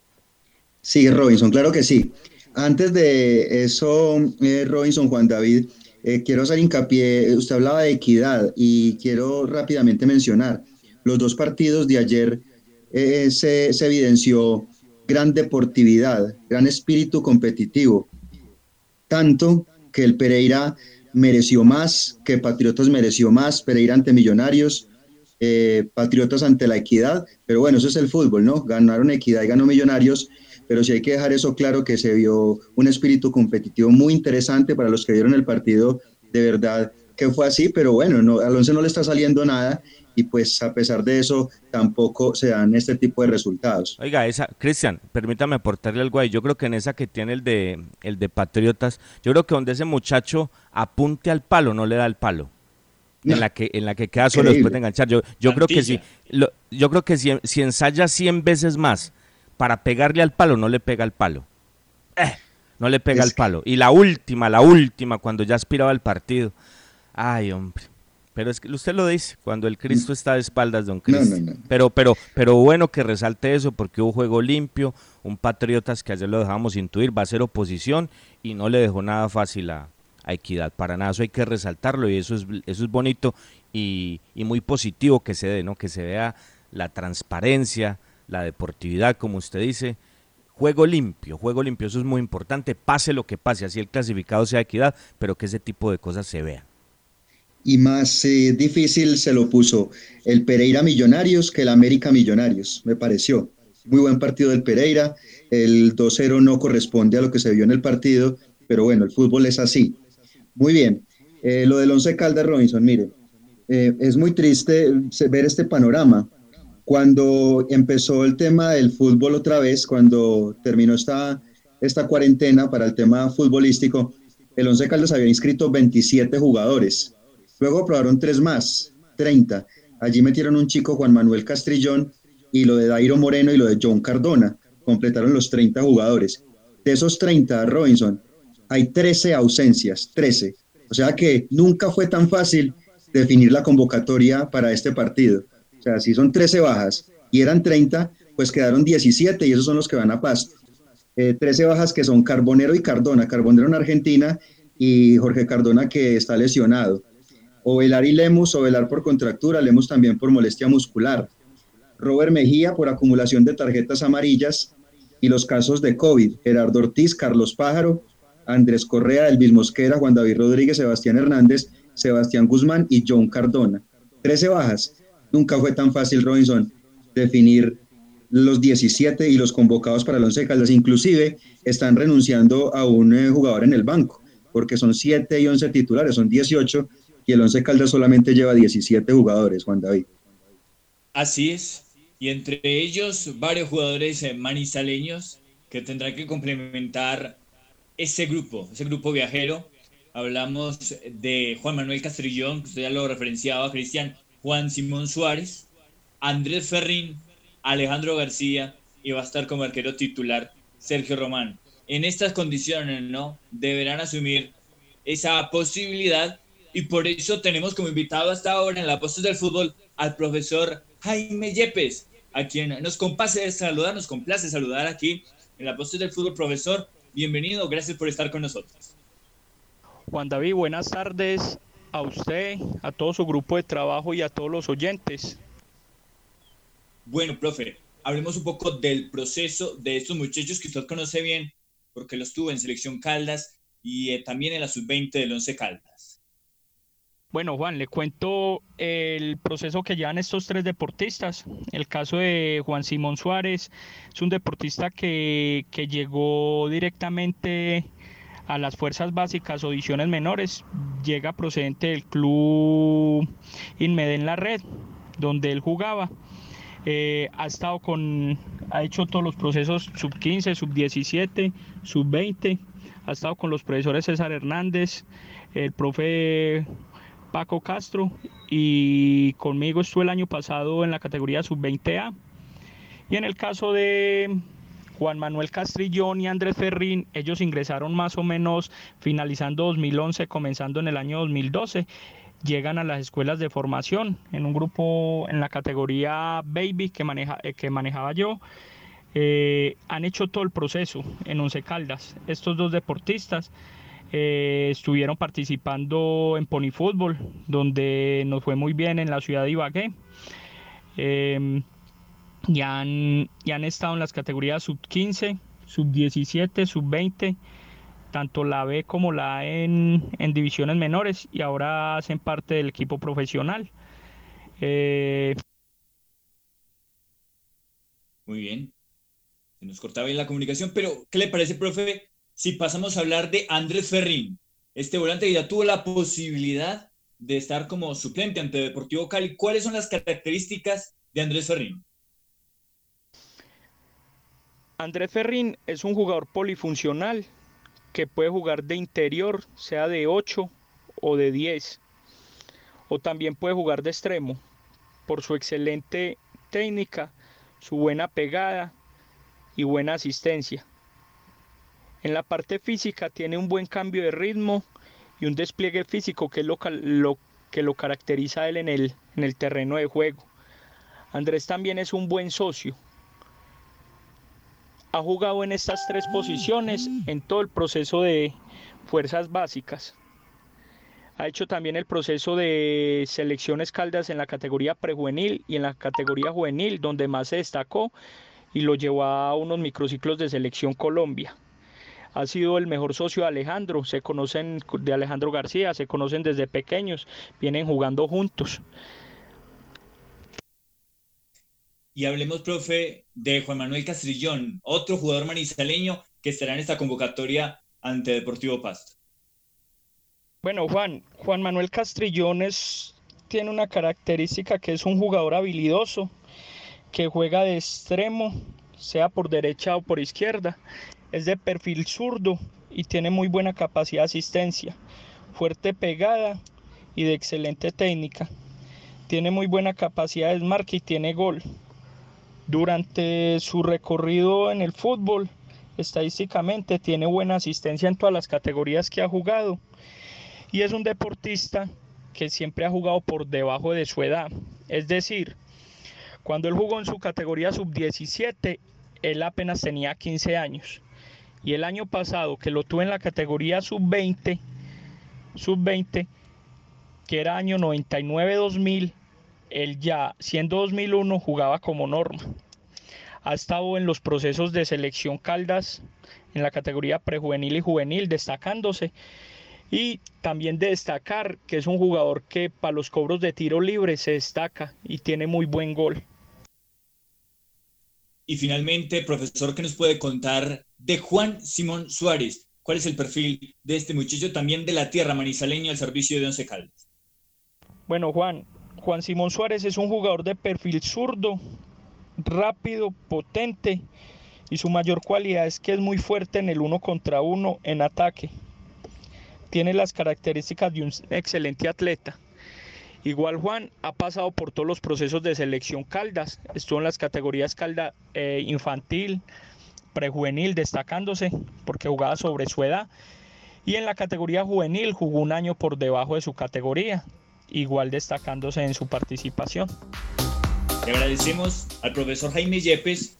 Sí, Robinson, claro que sí. Antes de eso, eh, Robinson, Juan David, eh, quiero hacer hincapié, usted hablaba de equidad y quiero rápidamente mencionar, los dos partidos de ayer eh, se, se evidenció gran deportividad, gran espíritu competitivo, tanto que el Pereira mereció más, que Patriotas mereció más, Pereira ante Millonarios, eh, Patriotas ante la equidad, pero bueno, eso es el fútbol, ¿no? Ganaron equidad y ganó Millonarios, pero sí hay que dejar eso claro que se vio un espíritu competitivo muy interesante para los que vieron el partido, de verdad que fue así, pero bueno, no, Alonso no le está saliendo nada y pues a pesar de eso tampoco se dan este tipo de resultados. Oiga, esa, Cristian, permítame aportarle algo ahí. Yo creo que en esa que tiene el de el de Patriotas, yo creo que donde ese muchacho apunte al palo, no le da el palo. En la que en la que queda solo después de enganchar. Yo, yo creo que si lo- yo creo que si, si ensaya 100 veces más para pegarle al palo, no le pega al palo. Eh, no le pega al palo. Y la última, la última, cuando ya aspiraba al partido. Ay, hombre. Pero es que usted lo dice, cuando el Cristo está de espaldas de un Mm. No, Cristo. no, no. Pero, pero, pero bueno que resalte eso, porque hubo juego limpio, un Patriotas que ayer lo dejamos intuir, va a ser oposición y no le dejó nada fácil a, a Equidad. Para nada, eso hay que resaltarlo y eso es, eso es bonito y, y muy positivo que se dé, ¿no? Que se vea la transparencia, la deportividad, como usted dice. Juego limpio, juego limpio, eso es muy importante, pase lo que pase, así el clasificado sea equidad, pero que ese tipo de cosas se vean. Y más eh, difícil se lo puso el Pereira Millonarios que el América Millonarios, me pareció. Muy buen partido del Pereira, el 2-0 no corresponde a lo que se vio en el partido, pero bueno, el fútbol es así. Muy bien, Eh, lo del Once Caldas Robinson, mire, eh, es muy triste se- ver este panorama. Cuando empezó el tema del fútbol otra vez, cuando terminó esta, esta cuarentena para el tema futbolístico, el Once Caldas había inscrito 27 jugadores. Luego aprobaron tres más, 30. Allí metieron un chico, Juan Manuel Castrillón, y lo de Dairo Moreno y lo de John Cardona. Completaron los 30 jugadores. De esos 30, Robinson, hay 13 ausencias, 13. O sea que nunca fue tan fácil definir la convocatoria para este partido. Sea, son 13 bajas y eran 30, pues quedaron 17 y esos son los que van a pasto. Eh, 13 bajas que son Carbonero y Cardona. Carbonero en Argentina y Jorge Cardona que está lesionado. Ovelar y Lemus, Ovelar por contractura, Lemus también por molestia muscular. Robert Mejía por acumulación de tarjetas amarillas y los casos de COVID. Gerardo Ortiz, Carlos Pájaro, Andrés Correa, Elvis Mosquera, Juan David Rodríguez, Sebastián Hernández, Sebastián Guzmán y John Cardona. 13 bajas. Nunca fue tan fácil, Robinson, definir los 17 y los convocados para el Once Caldas. Inclusive están renunciando a un eh, jugador en el banco, porque son 7 y 11 titulares, son 18 y el Once Caldas solamente lleva 17 jugadores, Juan David. Así es. Y entre ellos varios jugadores eh, manizaleños que tendrán que complementar ese grupo, ese grupo viajero. Hablamos de Juan Manuel Castrillón, que usted ya lo referenciaba, Cristian, Juan Simón Suárez, Andrés Ferrín, Alejandro García y va a estar como arquero titular Sergio Román. En estas condiciones, ¿no? Deberán asumir esa posibilidad y por eso tenemos como invitado hasta ahora en la Postes del Fútbol al profesor Jaime Yepes, a quien nos complace saludar, nos complace saludar aquí en la Postes del Fútbol. Profesor, bienvenido, gracias por estar con nosotros. Juan David, buenas tardes a usted, a todo su grupo de trabajo y a todos los oyentes. Bueno, profe, hablemos un poco del proceso de estos muchachos que usted conoce bien, porque los tuvo en Selección Caldas y eh, también en la Sub-20 del Once Caldas. Bueno, Juan, le cuento el proceso que llevan estos tres deportistas. El caso de Juan Simón Suárez es un deportista que, que llegó directamente a las fuerzas básicas o divisiones menores. Llega procedente del club Inmedén La Red, donde él jugaba. Eh, ha estado con, ha hecho todos los procesos sub 15, sub 17, sub 20, ha estado con los profesores César Hernández, el profe Paco Castro y conmigo estuvo el año pasado en la categoría sub 20A. Y en el caso de Juan Manuel Castrillón y Andrés Ferrín, ellos ingresaron más o menos finalizando 2011, comenzando en el año 2012 llegan a las escuelas de formación en un grupo en la categoría Baby que, maneja, eh, que manejaba yo. Eh, han hecho todo el proceso en Once Caldas. Estos dos deportistas eh, estuvieron participando en Pony Fútbol, donde nos fue muy bien en la ciudad de Ibagué. Y, han, y han estado en las categorías sub 15, sub 17, sub 20 tanto la B como la A en, divisiones menores y ahora hacen parte del equipo profesional. Eh, Muy bien. Se nos cortaba bien la comunicación, pero ¿qué le parece, profe, si pasamos a hablar de Andrés Ferrín? Este volante ya tuvo la posibilidad de estar como suplente ante Deportivo Cali. ¿Cuáles son las características de Andrés Ferrín? Andrés Ferrín es un jugador polifuncional que puede jugar de interior, sea de 8 o de 10, o también puede jugar de extremo, por su excelente técnica, su buena pegada y buena asistencia. En la parte física tiene un buen cambio de ritmo y un despliegue físico que lo, que lo caracteriza a él en el, en el terreno de juego. Andrés también es un buen socio, ha jugado en estas tres posiciones en todo el proceso de fuerzas básicas. Ha hecho también el proceso de selecciones caldas en la categoría prejuvenil y en la categoría juvenil, donde más se destacó y lo llevó a unos microciclos de selección Colombia. Ha sido el mejor socio de Alejandro, se conocen de Alejandro García, se conocen desde pequeños, vienen jugando juntos. Y hablemos, profe, de Juan Manuel Castrillón, otro jugador manizaleño que estará en esta convocatoria ante Deportivo Pasto. Bueno, Juan, Juan Manuel Castrillón tiene una característica que es un jugador habilidoso, que juega de extremo, sea por derecha o por izquierda. Es de perfil zurdo y tiene muy buena capacidad de asistencia, fuerte pegada y de excelente técnica. Tiene muy buena capacidad de desmarque y tiene gol. Durante su recorrido en el fútbol, estadísticamente tiene buena asistencia en todas las categorías que ha jugado y es un deportista que siempre ha jugado por debajo de su edad. Es decir, cuando él jugó en su categoría sub-17, él apenas tenía 15 años. Y el año pasado, que lo tuve en la categoría sub-20, sub-20, que era año 99-2000, él ya, siendo 2001, jugaba como norma. Ha estado en los procesos de selección Caldas en la categoría prejuvenil y juvenil, destacándose. Y también de destacar que es un jugador que para los cobros de tiro libre se destaca y tiene muy buen gol. Y finalmente, profesor, ¿qué nos puede contar de Juan Simón Suárez? ¿Cuál es el perfil de este muchacho también de la tierra manizaleña al servicio de Once Caldas? Bueno, Juan, Juan Simón Suárez es un jugador de perfil zurdo, rápido, potente y su mayor cualidad es que es muy fuerte en el uno contra uno en ataque. Tiene las características de un excelente atleta. Igual Juan ha pasado por todos los procesos de selección Caldas, estuvo en las categorías Calda eh, infantil, prejuvenil, destacándose porque jugaba sobre su edad. Y en la categoría juvenil jugó un año por debajo de su categoría igual destacándose en su participación. Le agradecemos al profesor Jaime Yepes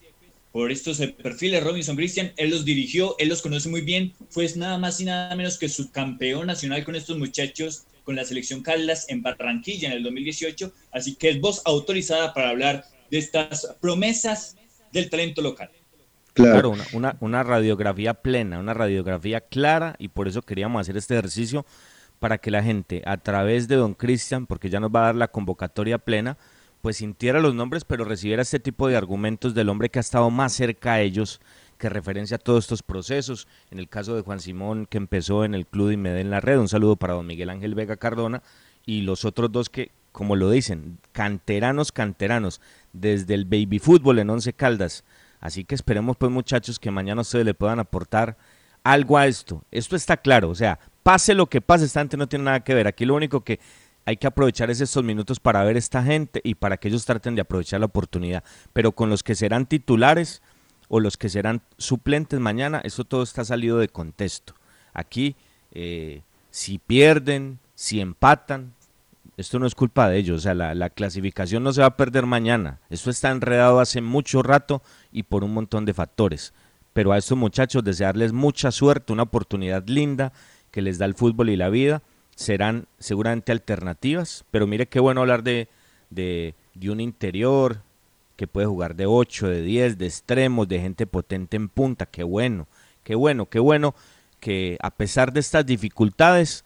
por estos perfiles Robinson Christian. Él los dirigió, él los conoce muy bien. Fue nada más y nada menos que subcampeón nacional con estos muchachos, con la selección Caldas en Barranquilla en el 2018. Así que es voz autorizada para hablar de estas promesas del talento local. Claro, una, una, una radiografía plena, una radiografía clara y por eso queríamos hacer este ejercicio para que la gente a través de Don Cristian, porque ya nos va a dar la convocatoria plena, pues sintiera los nombres, pero recibiera este tipo de argumentos del hombre que ha estado más cerca a ellos, que referencia a todos estos procesos. En el caso de Juan Simón, que empezó en el Club de Medellín en la red, un saludo para don Miguel Ángel Vega Cardona, y los otros dos que como lo dicen, canteranos, canteranos, desde el baby fútbol en Once Caldas. Así que esperemos pues muchachos que mañana ustedes le puedan aportar algo a esto. Esto está claro, o sea, pase lo que pase, esta gente no tiene nada que ver. Aquí lo único que hay que aprovechar es estos minutos para ver esta gente y para que ellos traten de aprovechar la oportunidad. Pero con los que serán titulares o los que serán suplentes mañana, eso todo está salido de contexto. Aquí, eh, si pierden, si empatan, esto no es culpa de ellos, o sea, la, la, clasificación no se va a perder mañana. Esto está enredado hace mucho rato y por un montón de factores. Pero a estos muchachos desearles mucha suerte, una oportunidad linda que les da el fútbol y la vida. Serán seguramente alternativas, pero mire qué bueno hablar de, de, de un interior que puede jugar de 8, de 10, de extremos, de gente potente en punta. Qué bueno, qué bueno, qué bueno que a pesar de estas dificultades,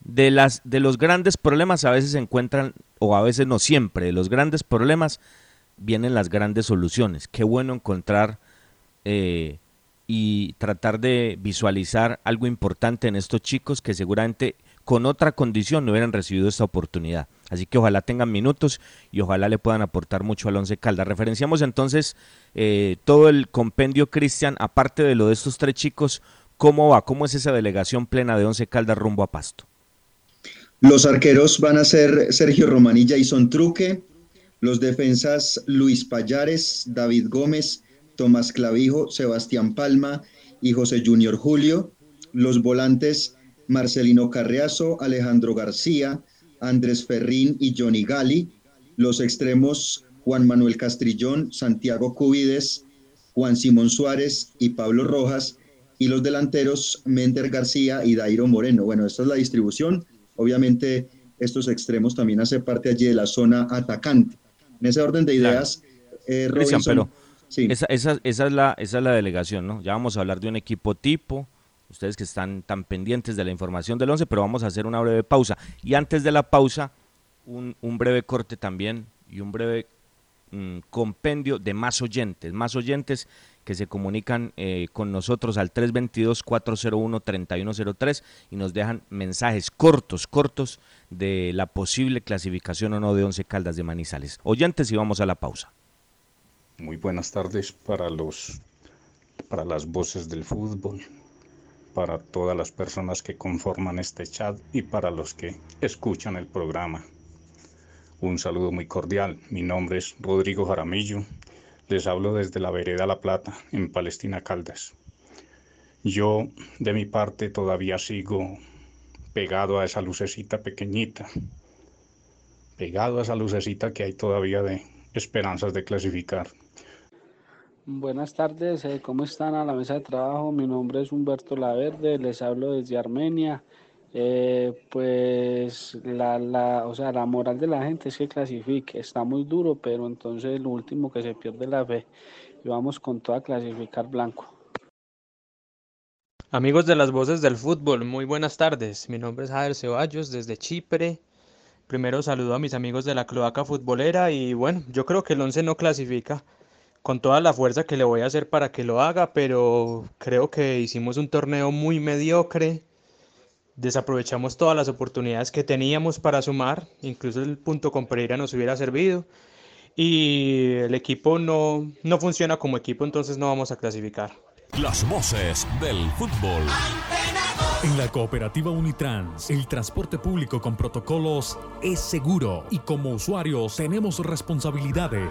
de, las, de los grandes problemas a veces se encuentran, o a veces no siempre, de los grandes problemas vienen las grandes soluciones. Qué bueno encontrar eh, y tratar de visualizar algo importante en estos chicos que seguramente con otra condición no hubieran recibido esta oportunidad. Así que ojalá tengan minutos y ojalá le puedan aportar mucho al Once Caldas. Referenciamos entonces eh, todo el compendio, Cristian, aparte de lo de estos tres chicos, ¿cómo va? ¿Cómo es esa delegación plena de Once Caldas rumbo a Pasto? Los arqueros van a ser Sergio Román y Jason Truque, los defensas Luis Payares, David Gómez, Tomás Clavijo, Sebastián Palma y José Junior Julio, los volantes Marcelino Carreazo, Alejandro García, Andrés Ferrín y Johnny Gali, los extremos Juan Manuel Castrillón, Santiago Cubides, Juan Simón Suárez y Pablo Rojas, y los delanteros Mender García y Dairo Moreno. Bueno, esta es la distribución. Obviamente, estos extremos también hacen parte allí de la zona atacante. En ese orden de ideas, eh, Robinson, pero esa, esa, esa, es la, esa es la delegación, ¿no? Ya vamos a hablar de un equipo tipo, ustedes que están tan pendientes de la información del 11, pero vamos a hacer una breve pausa. Y antes de la pausa, un, un breve corte también y un breve mm, compendio de más oyentes, más oyentes que se comunican eh, con nosotros al 322-401-3103 y nos dejan mensajes cortos, cortos de la posible clasificación o no de Once Caldas de Manizales. Oyentes y vamos a la pausa. Muy buenas tardes para los para las voces del fútbol, para todas las personas que conforman este chat y para los que escuchan el programa. Un saludo muy cordial. Mi nombre es Rodrigo Jaramillo les hablo desde la vereda La Plata, en Palestina Caldas. Yo, de mi parte, todavía sigo pegado a esa lucecita pequeñita, pegado a esa lucecita que hay todavía de esperanzas de clasificar. Buenas tardes, eh, ¿cómo están a la mesa de trabajo? Mi nombre es Humberto Laverde, les hablo desde Armenia. Eh, pues la, la, o sea, la moral de la gente es que clasifique, está muy duro, pero entonces lo último que se pierde la fe y vamos con toda a clasificar blanco. Amigos de las voces del fútbol, muy buenas tardes. Mi nombre es Jader Ceballos desde Chipre. Primero saludo a mis amigos de la cloaca futbolera y bueno, yo creo que el 11 no clasifica con toda la fuerza que le voy a hacer para que lo haga, pero creo que hicimos un torneo muy mediocre desaprovechamos todas las oportunidades que teníamos para sumar, incluso el punto con Pereira nos hubiera servido y el equipo no, no funciona como equipo, entonces no vamos a clasificar. Las voces del fútbol. En la cooperativa Unitrans, el transporte público con protocolos es seguro y como usuarios tenemos responsabilidades.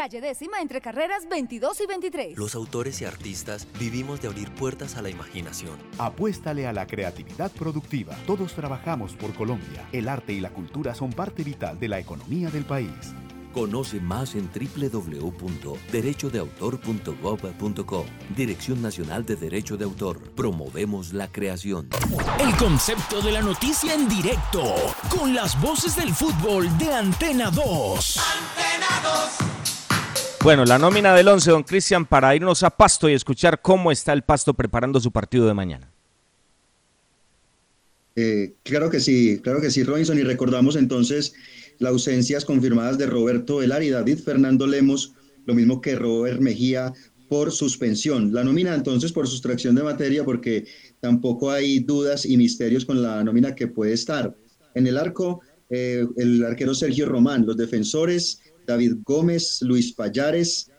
Calle décima entre carreras 22 y 23. Los autores y artistas vivimos de abrir puertas a la imaginación. Apuéstale a la creatividad productiva. Todos trabajamos por Colombia. El arte y la cultura son parte vital de la economía del país. Conoce más en www.derechodeautor.gov.co. Dirección Nacional de Derecho de Autor. Promovemos la creación. El concepto de la noticia en directo, con las voces del fútbol de Antena 2. Bueno, la nómina del 11, don Cristian, para irnos a Pasto y escuchar cómo está el Pasto preparando su partido de mañana. Eh, claro que sí, claro que sí, Robinson. Y recordamos entonces las ausencias confirmadas de Roberto Velar y David Fernando Lemos, lo mismo que Robert Mejía por suspensión. La nómina entonces por sustracción de materia, porque tampoco hay dudas y misterios con la nómina que puede estar. En el arco, eh, el arquero Sergio Román, los defensores, David Gómez, Luis Payares,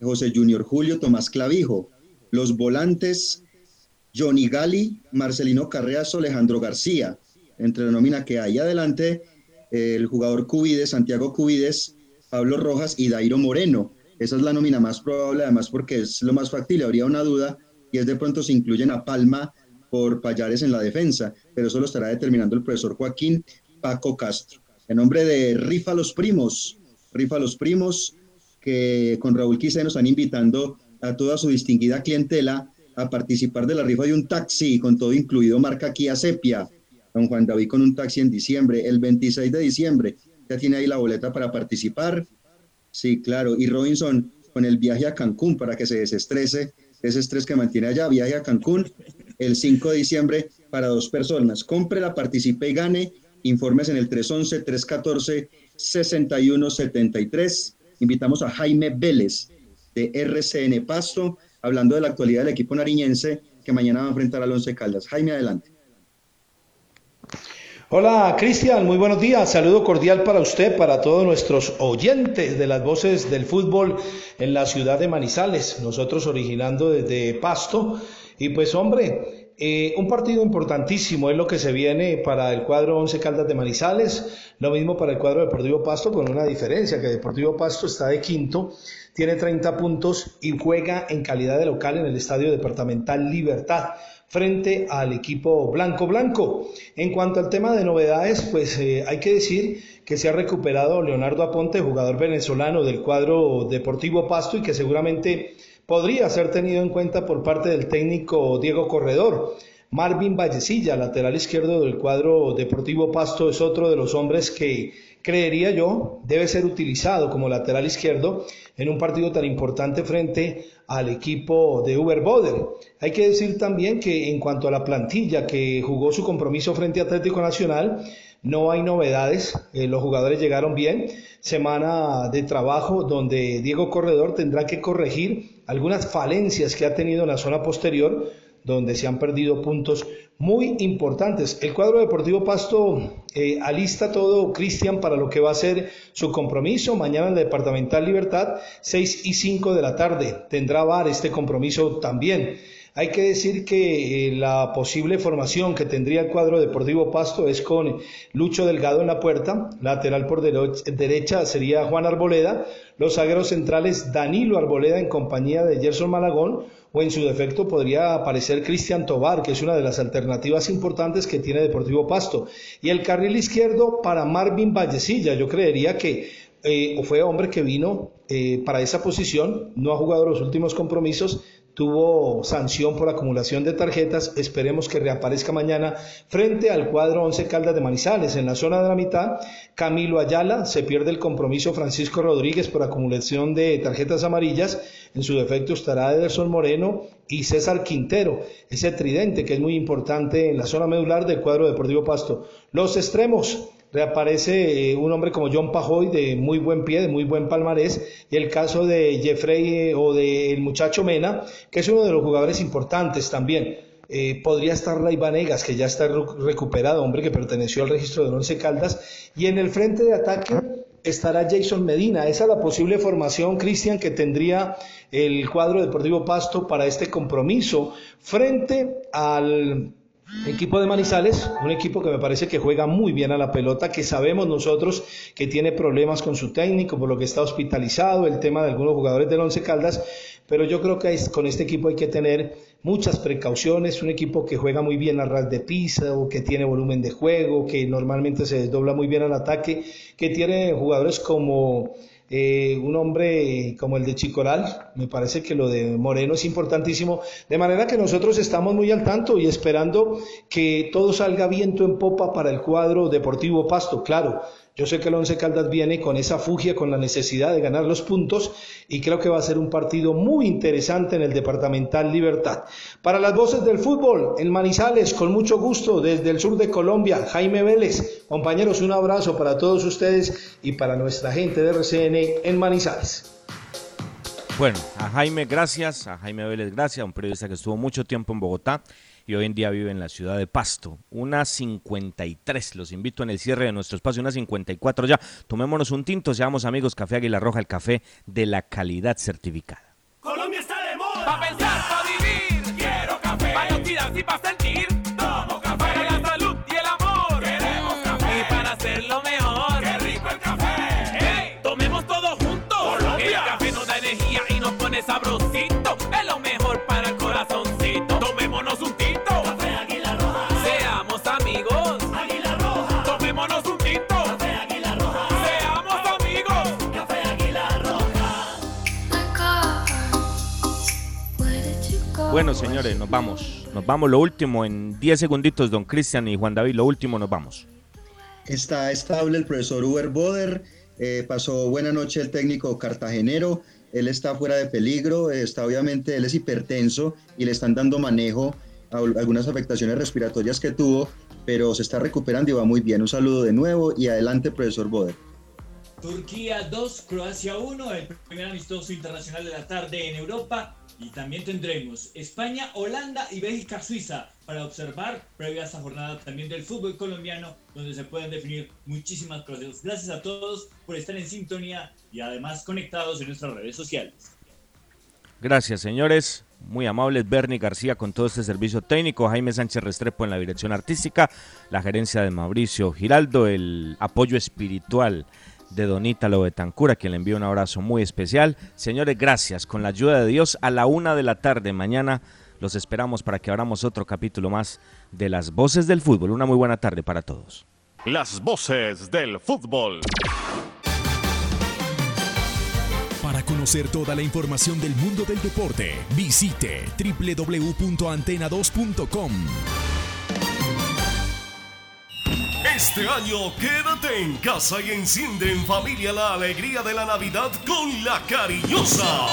José Junior Julio, Tomás Clavijo. Los volantes, Johnny Gali, Marcelino Carreazo, Alejandro García, entre la nómina que hay. Adelante, el jugador Cubides, Santiago Cubides, Pablo Rojas y Dairo Moreno. Esa es la nómina más probable, además porque es lo más factible. Habría una duda y es de pronto se incluyen a Palma por Payares en la defensa, pero eso lo estará determinando el profesor Joaquín Paco Castro. En nombre de Rifa los Primos, Rifa los Primos, que con Raúl Quise nos están invitando a toda su distinguida clientela a participar de la rifa de un taxi, con todo incluido marca Kia Sepia. Don Juan David con un taxi en diciembre, el 26 de diciembre. Ya tiene ahí la boleta para participar. Sí, claro. Y Robinson con el viaje a Cancún para que se desestrese, ese estrés que mantiene allá, viaje a Cancún el 5 de diciembre para dos personas. Cómprela, participe y gane. Informes en el 311-314-6173. Invitamos a Jaime Vélez de RCN Pasto, hablando de la actualidad del equipo nariñense que mañana va a enfrentar al Once Caldas. Jaime, adelante. Hola Cristian, muy buenos días. Saludo cordial para usted, para todos nuestros oyentes de las voces del fútbol en la ciudad de Manizales. Nosotros originando desde Pasto. Y pues hombre, eh, un partido importantísimo es lo que se viene para el cuadro 11 Caldas de Manizales. Lo mismo para el cuadro Deportivo Pasto, con una diferencia, que Deportivo Pasto está de quinto, tiene 30 puntos y juega en calidad de local en el Estadio Departamental Libertad frente al equipo blanco blanco. En cuanto al tema de novedades, pues eh, hay que decir que se ha recuperado Leonardo Aponte, jugador venezolano del cuadro Deportivo Pasto y que seguramente podría ser tenido en cuenta por parte del técnico Diego Corredor. Marvin Vallecilla, lateral izquierdo del cuadro Deportivo Pasto, es otro de los hombres que creería yo debe ser utilizado como lateral izquierdo en un partido tan importante frente al equipo de Uber Boder. Hay que decir también que en cuanto a la plantilla que jugó su compromiso frente a Atlético Nacional, no hay novedades, eh, los jugadores llegaron bien, semana de trabajo donde Diego Corredor tendrá que corregir algunas falencias que ha tenido en la zona posterior, donde se han perdido puntos muy importantes. El cuadro deportivo Pasto eh, alista todo, Cristian, para lo que va a ser su compromiso mañana en la Departamental Libertad, 6 y 5 de la tarde. Tendrá VAR este compromiso también. Hay que decir que eh, la posible formación que tendría el cuadro deportivo Pasto es con Lucho Delgado en la puerta, lateral por derecha sería Juan Arboleda, los zagueros centrales Danilo Arboleda en compañía de Gerson Malagón, o en su defecto podría aparecer Cristian Tobar, que es una de las alternativas importantes que tiene Deportivo Pasto. Y el carril izquierdo para Marvin Vallecilla, yo creería que eh, fue hombre que vino eh, para esa posición, no ha jugado los últimos compromisos, tuvo sanción por acumulación de tarjetas, esperemos que reaparezca mañana frente al cuadro 11 Caldas de Manizales. En la zona de la mitad, Camilo Ayala, se pierde el compromiso Francisco Rodríguez por acumulación de tarjetas amarillas, en su defecto estará Ederson Moreno y César Quintero, ese tridente que es muy importante en la zona medular del cuadro Deportivo Pasto. Los extremos, reaparece eh, un hombre como John Pajoy de muy buen pie, de muy buen palmarés, y el caso de Jeffrey eh, o del muchacho Mena, que es uno de los jugadores importantes también. Eh, podría estar Ray Vanegas, que ya está recuperado, hombre que perteneció al registro de Once Caldas, y en el frente de ataque estará Jason Medina. Esa es la posible formación, Cristian, que tendría el cuadro deportivo Pasto para este compromiso frente al Equipo de Manizales, un equipo que me parece que juega muy bien a la pelota, que sabemos nosotros que tiene problemas con su técnico, por lo que está hospitalizado, el tema de algunos jugadores del Once Caldas, pero yo creo que con este equipo hay que tener muchas precauciones, un equipo que juega muy bien a ras de piso, que tiene volumen de juego, que normalmente se desdobla muy bien al ataque, que tiene jugadores como eh, un hombre como el de Chicoral, me parece que lo de Moreno es importantísimo, de manera que nosotros estamos muy al tanto y esperando que todo salga viento en popa para el cuadro Deportivo Pasto, claro. Yo sé que el Once Caldas viene con esa fugia, con la necesidad de ganar los puntos y creo que va a ser un partido muy interesante en el Departamental Libertad. Para las voces del fútbol, en Manizales, con mucho gusto, desde el sur de Colombia, Jaime Vélez. Compañeros, un abrazo para todos ustedes y para nuestra gente de RCN en Manizales. Bueno, a Jaime gracias, a Jaime Vélez gracias, un periodista que estuvo mucho tiempo en Bogotá y hoy en día vive en la ciudad de Pasto. Una 53, los invito en el cierre de nuestro espacio, una 54 ya. Tomémonos un tinto, seamos amigos, Café Águila Roja, el café de la calidad certificada. Colombia está de moda. Pa' pensar, pa' vivir. Quiero café. Pa' y pa'. Bueno, señores, nos vamos. Nos vamos lo último en 10 segunditos, don Cristian y Juan David, lo último, nos vamos. Está estable el profesor Uber Boder. eh, pasó buena noche el técnico cartagenero. Él está fuera de peligro. eh, está obviamente, él es hipertenso y le están dando manejo a al- algunas afectaciones respiratorias que tuvo, pero se está recuperando y va muy bien. Un saludo de nuevo y adelante, profesor Boder. Turquía 2, Croacia 1, el primer amistoso internacional de la tarde en Europa. Y también tendremos España, Holanda y Bélgica, Suiza para observar previa a esta jornada también del fútbol colombiano, donde se pueden definir muchísimas cosas. Gracias a todos por estar en sintonía y además conectados en nuestras redes sociales. Gracias, señores. Muy amables. Bernie García con todo este servicio técnico. Jaime Sánchez Restrepo en la dirección artística. La gerencia de Mauricio Giraldo. El apoyo espiritual de Donita Lobetancura, quien le envío un abrazo muy especial. Señores, gracias. Con la ayuda de Dios, a la una de la tarde mañana los esperamos para que abramos otro capítulo más de Las Voces del Fútbol. Una muy buena tarde para todos. Las voces del fútbol. Para conocer toda la información del mundo del deporte, visite www.antena2.com. Este año quédate en casa y enciende en familia la alegría de la Navidad con la cariñosa.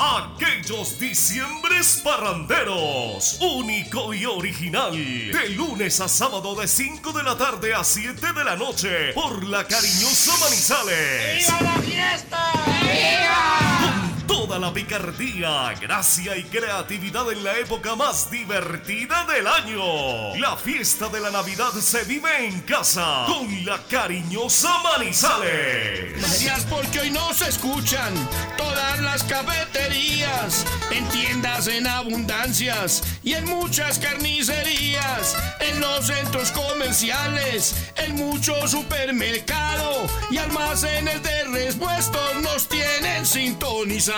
Aquellos diciembres parranderos, único y original, de lunes a sábado de 5 de la tarde a 7 de la noche por la cariñosa Manizales. ¡Viva la fiesta! Con toda la picardía, gracia y creatividad en la época más divertida del año. La fiesta de la Navidad se vive en casa con la cariñosa Manizales. Gracias porque hoy nos escuchan todas las cafeterías, en tiendas en abundancias y en muchas carnicerías, en los centros comerciales, en muchos supermercados y almacenes de respuestos nos tienen sintonizados.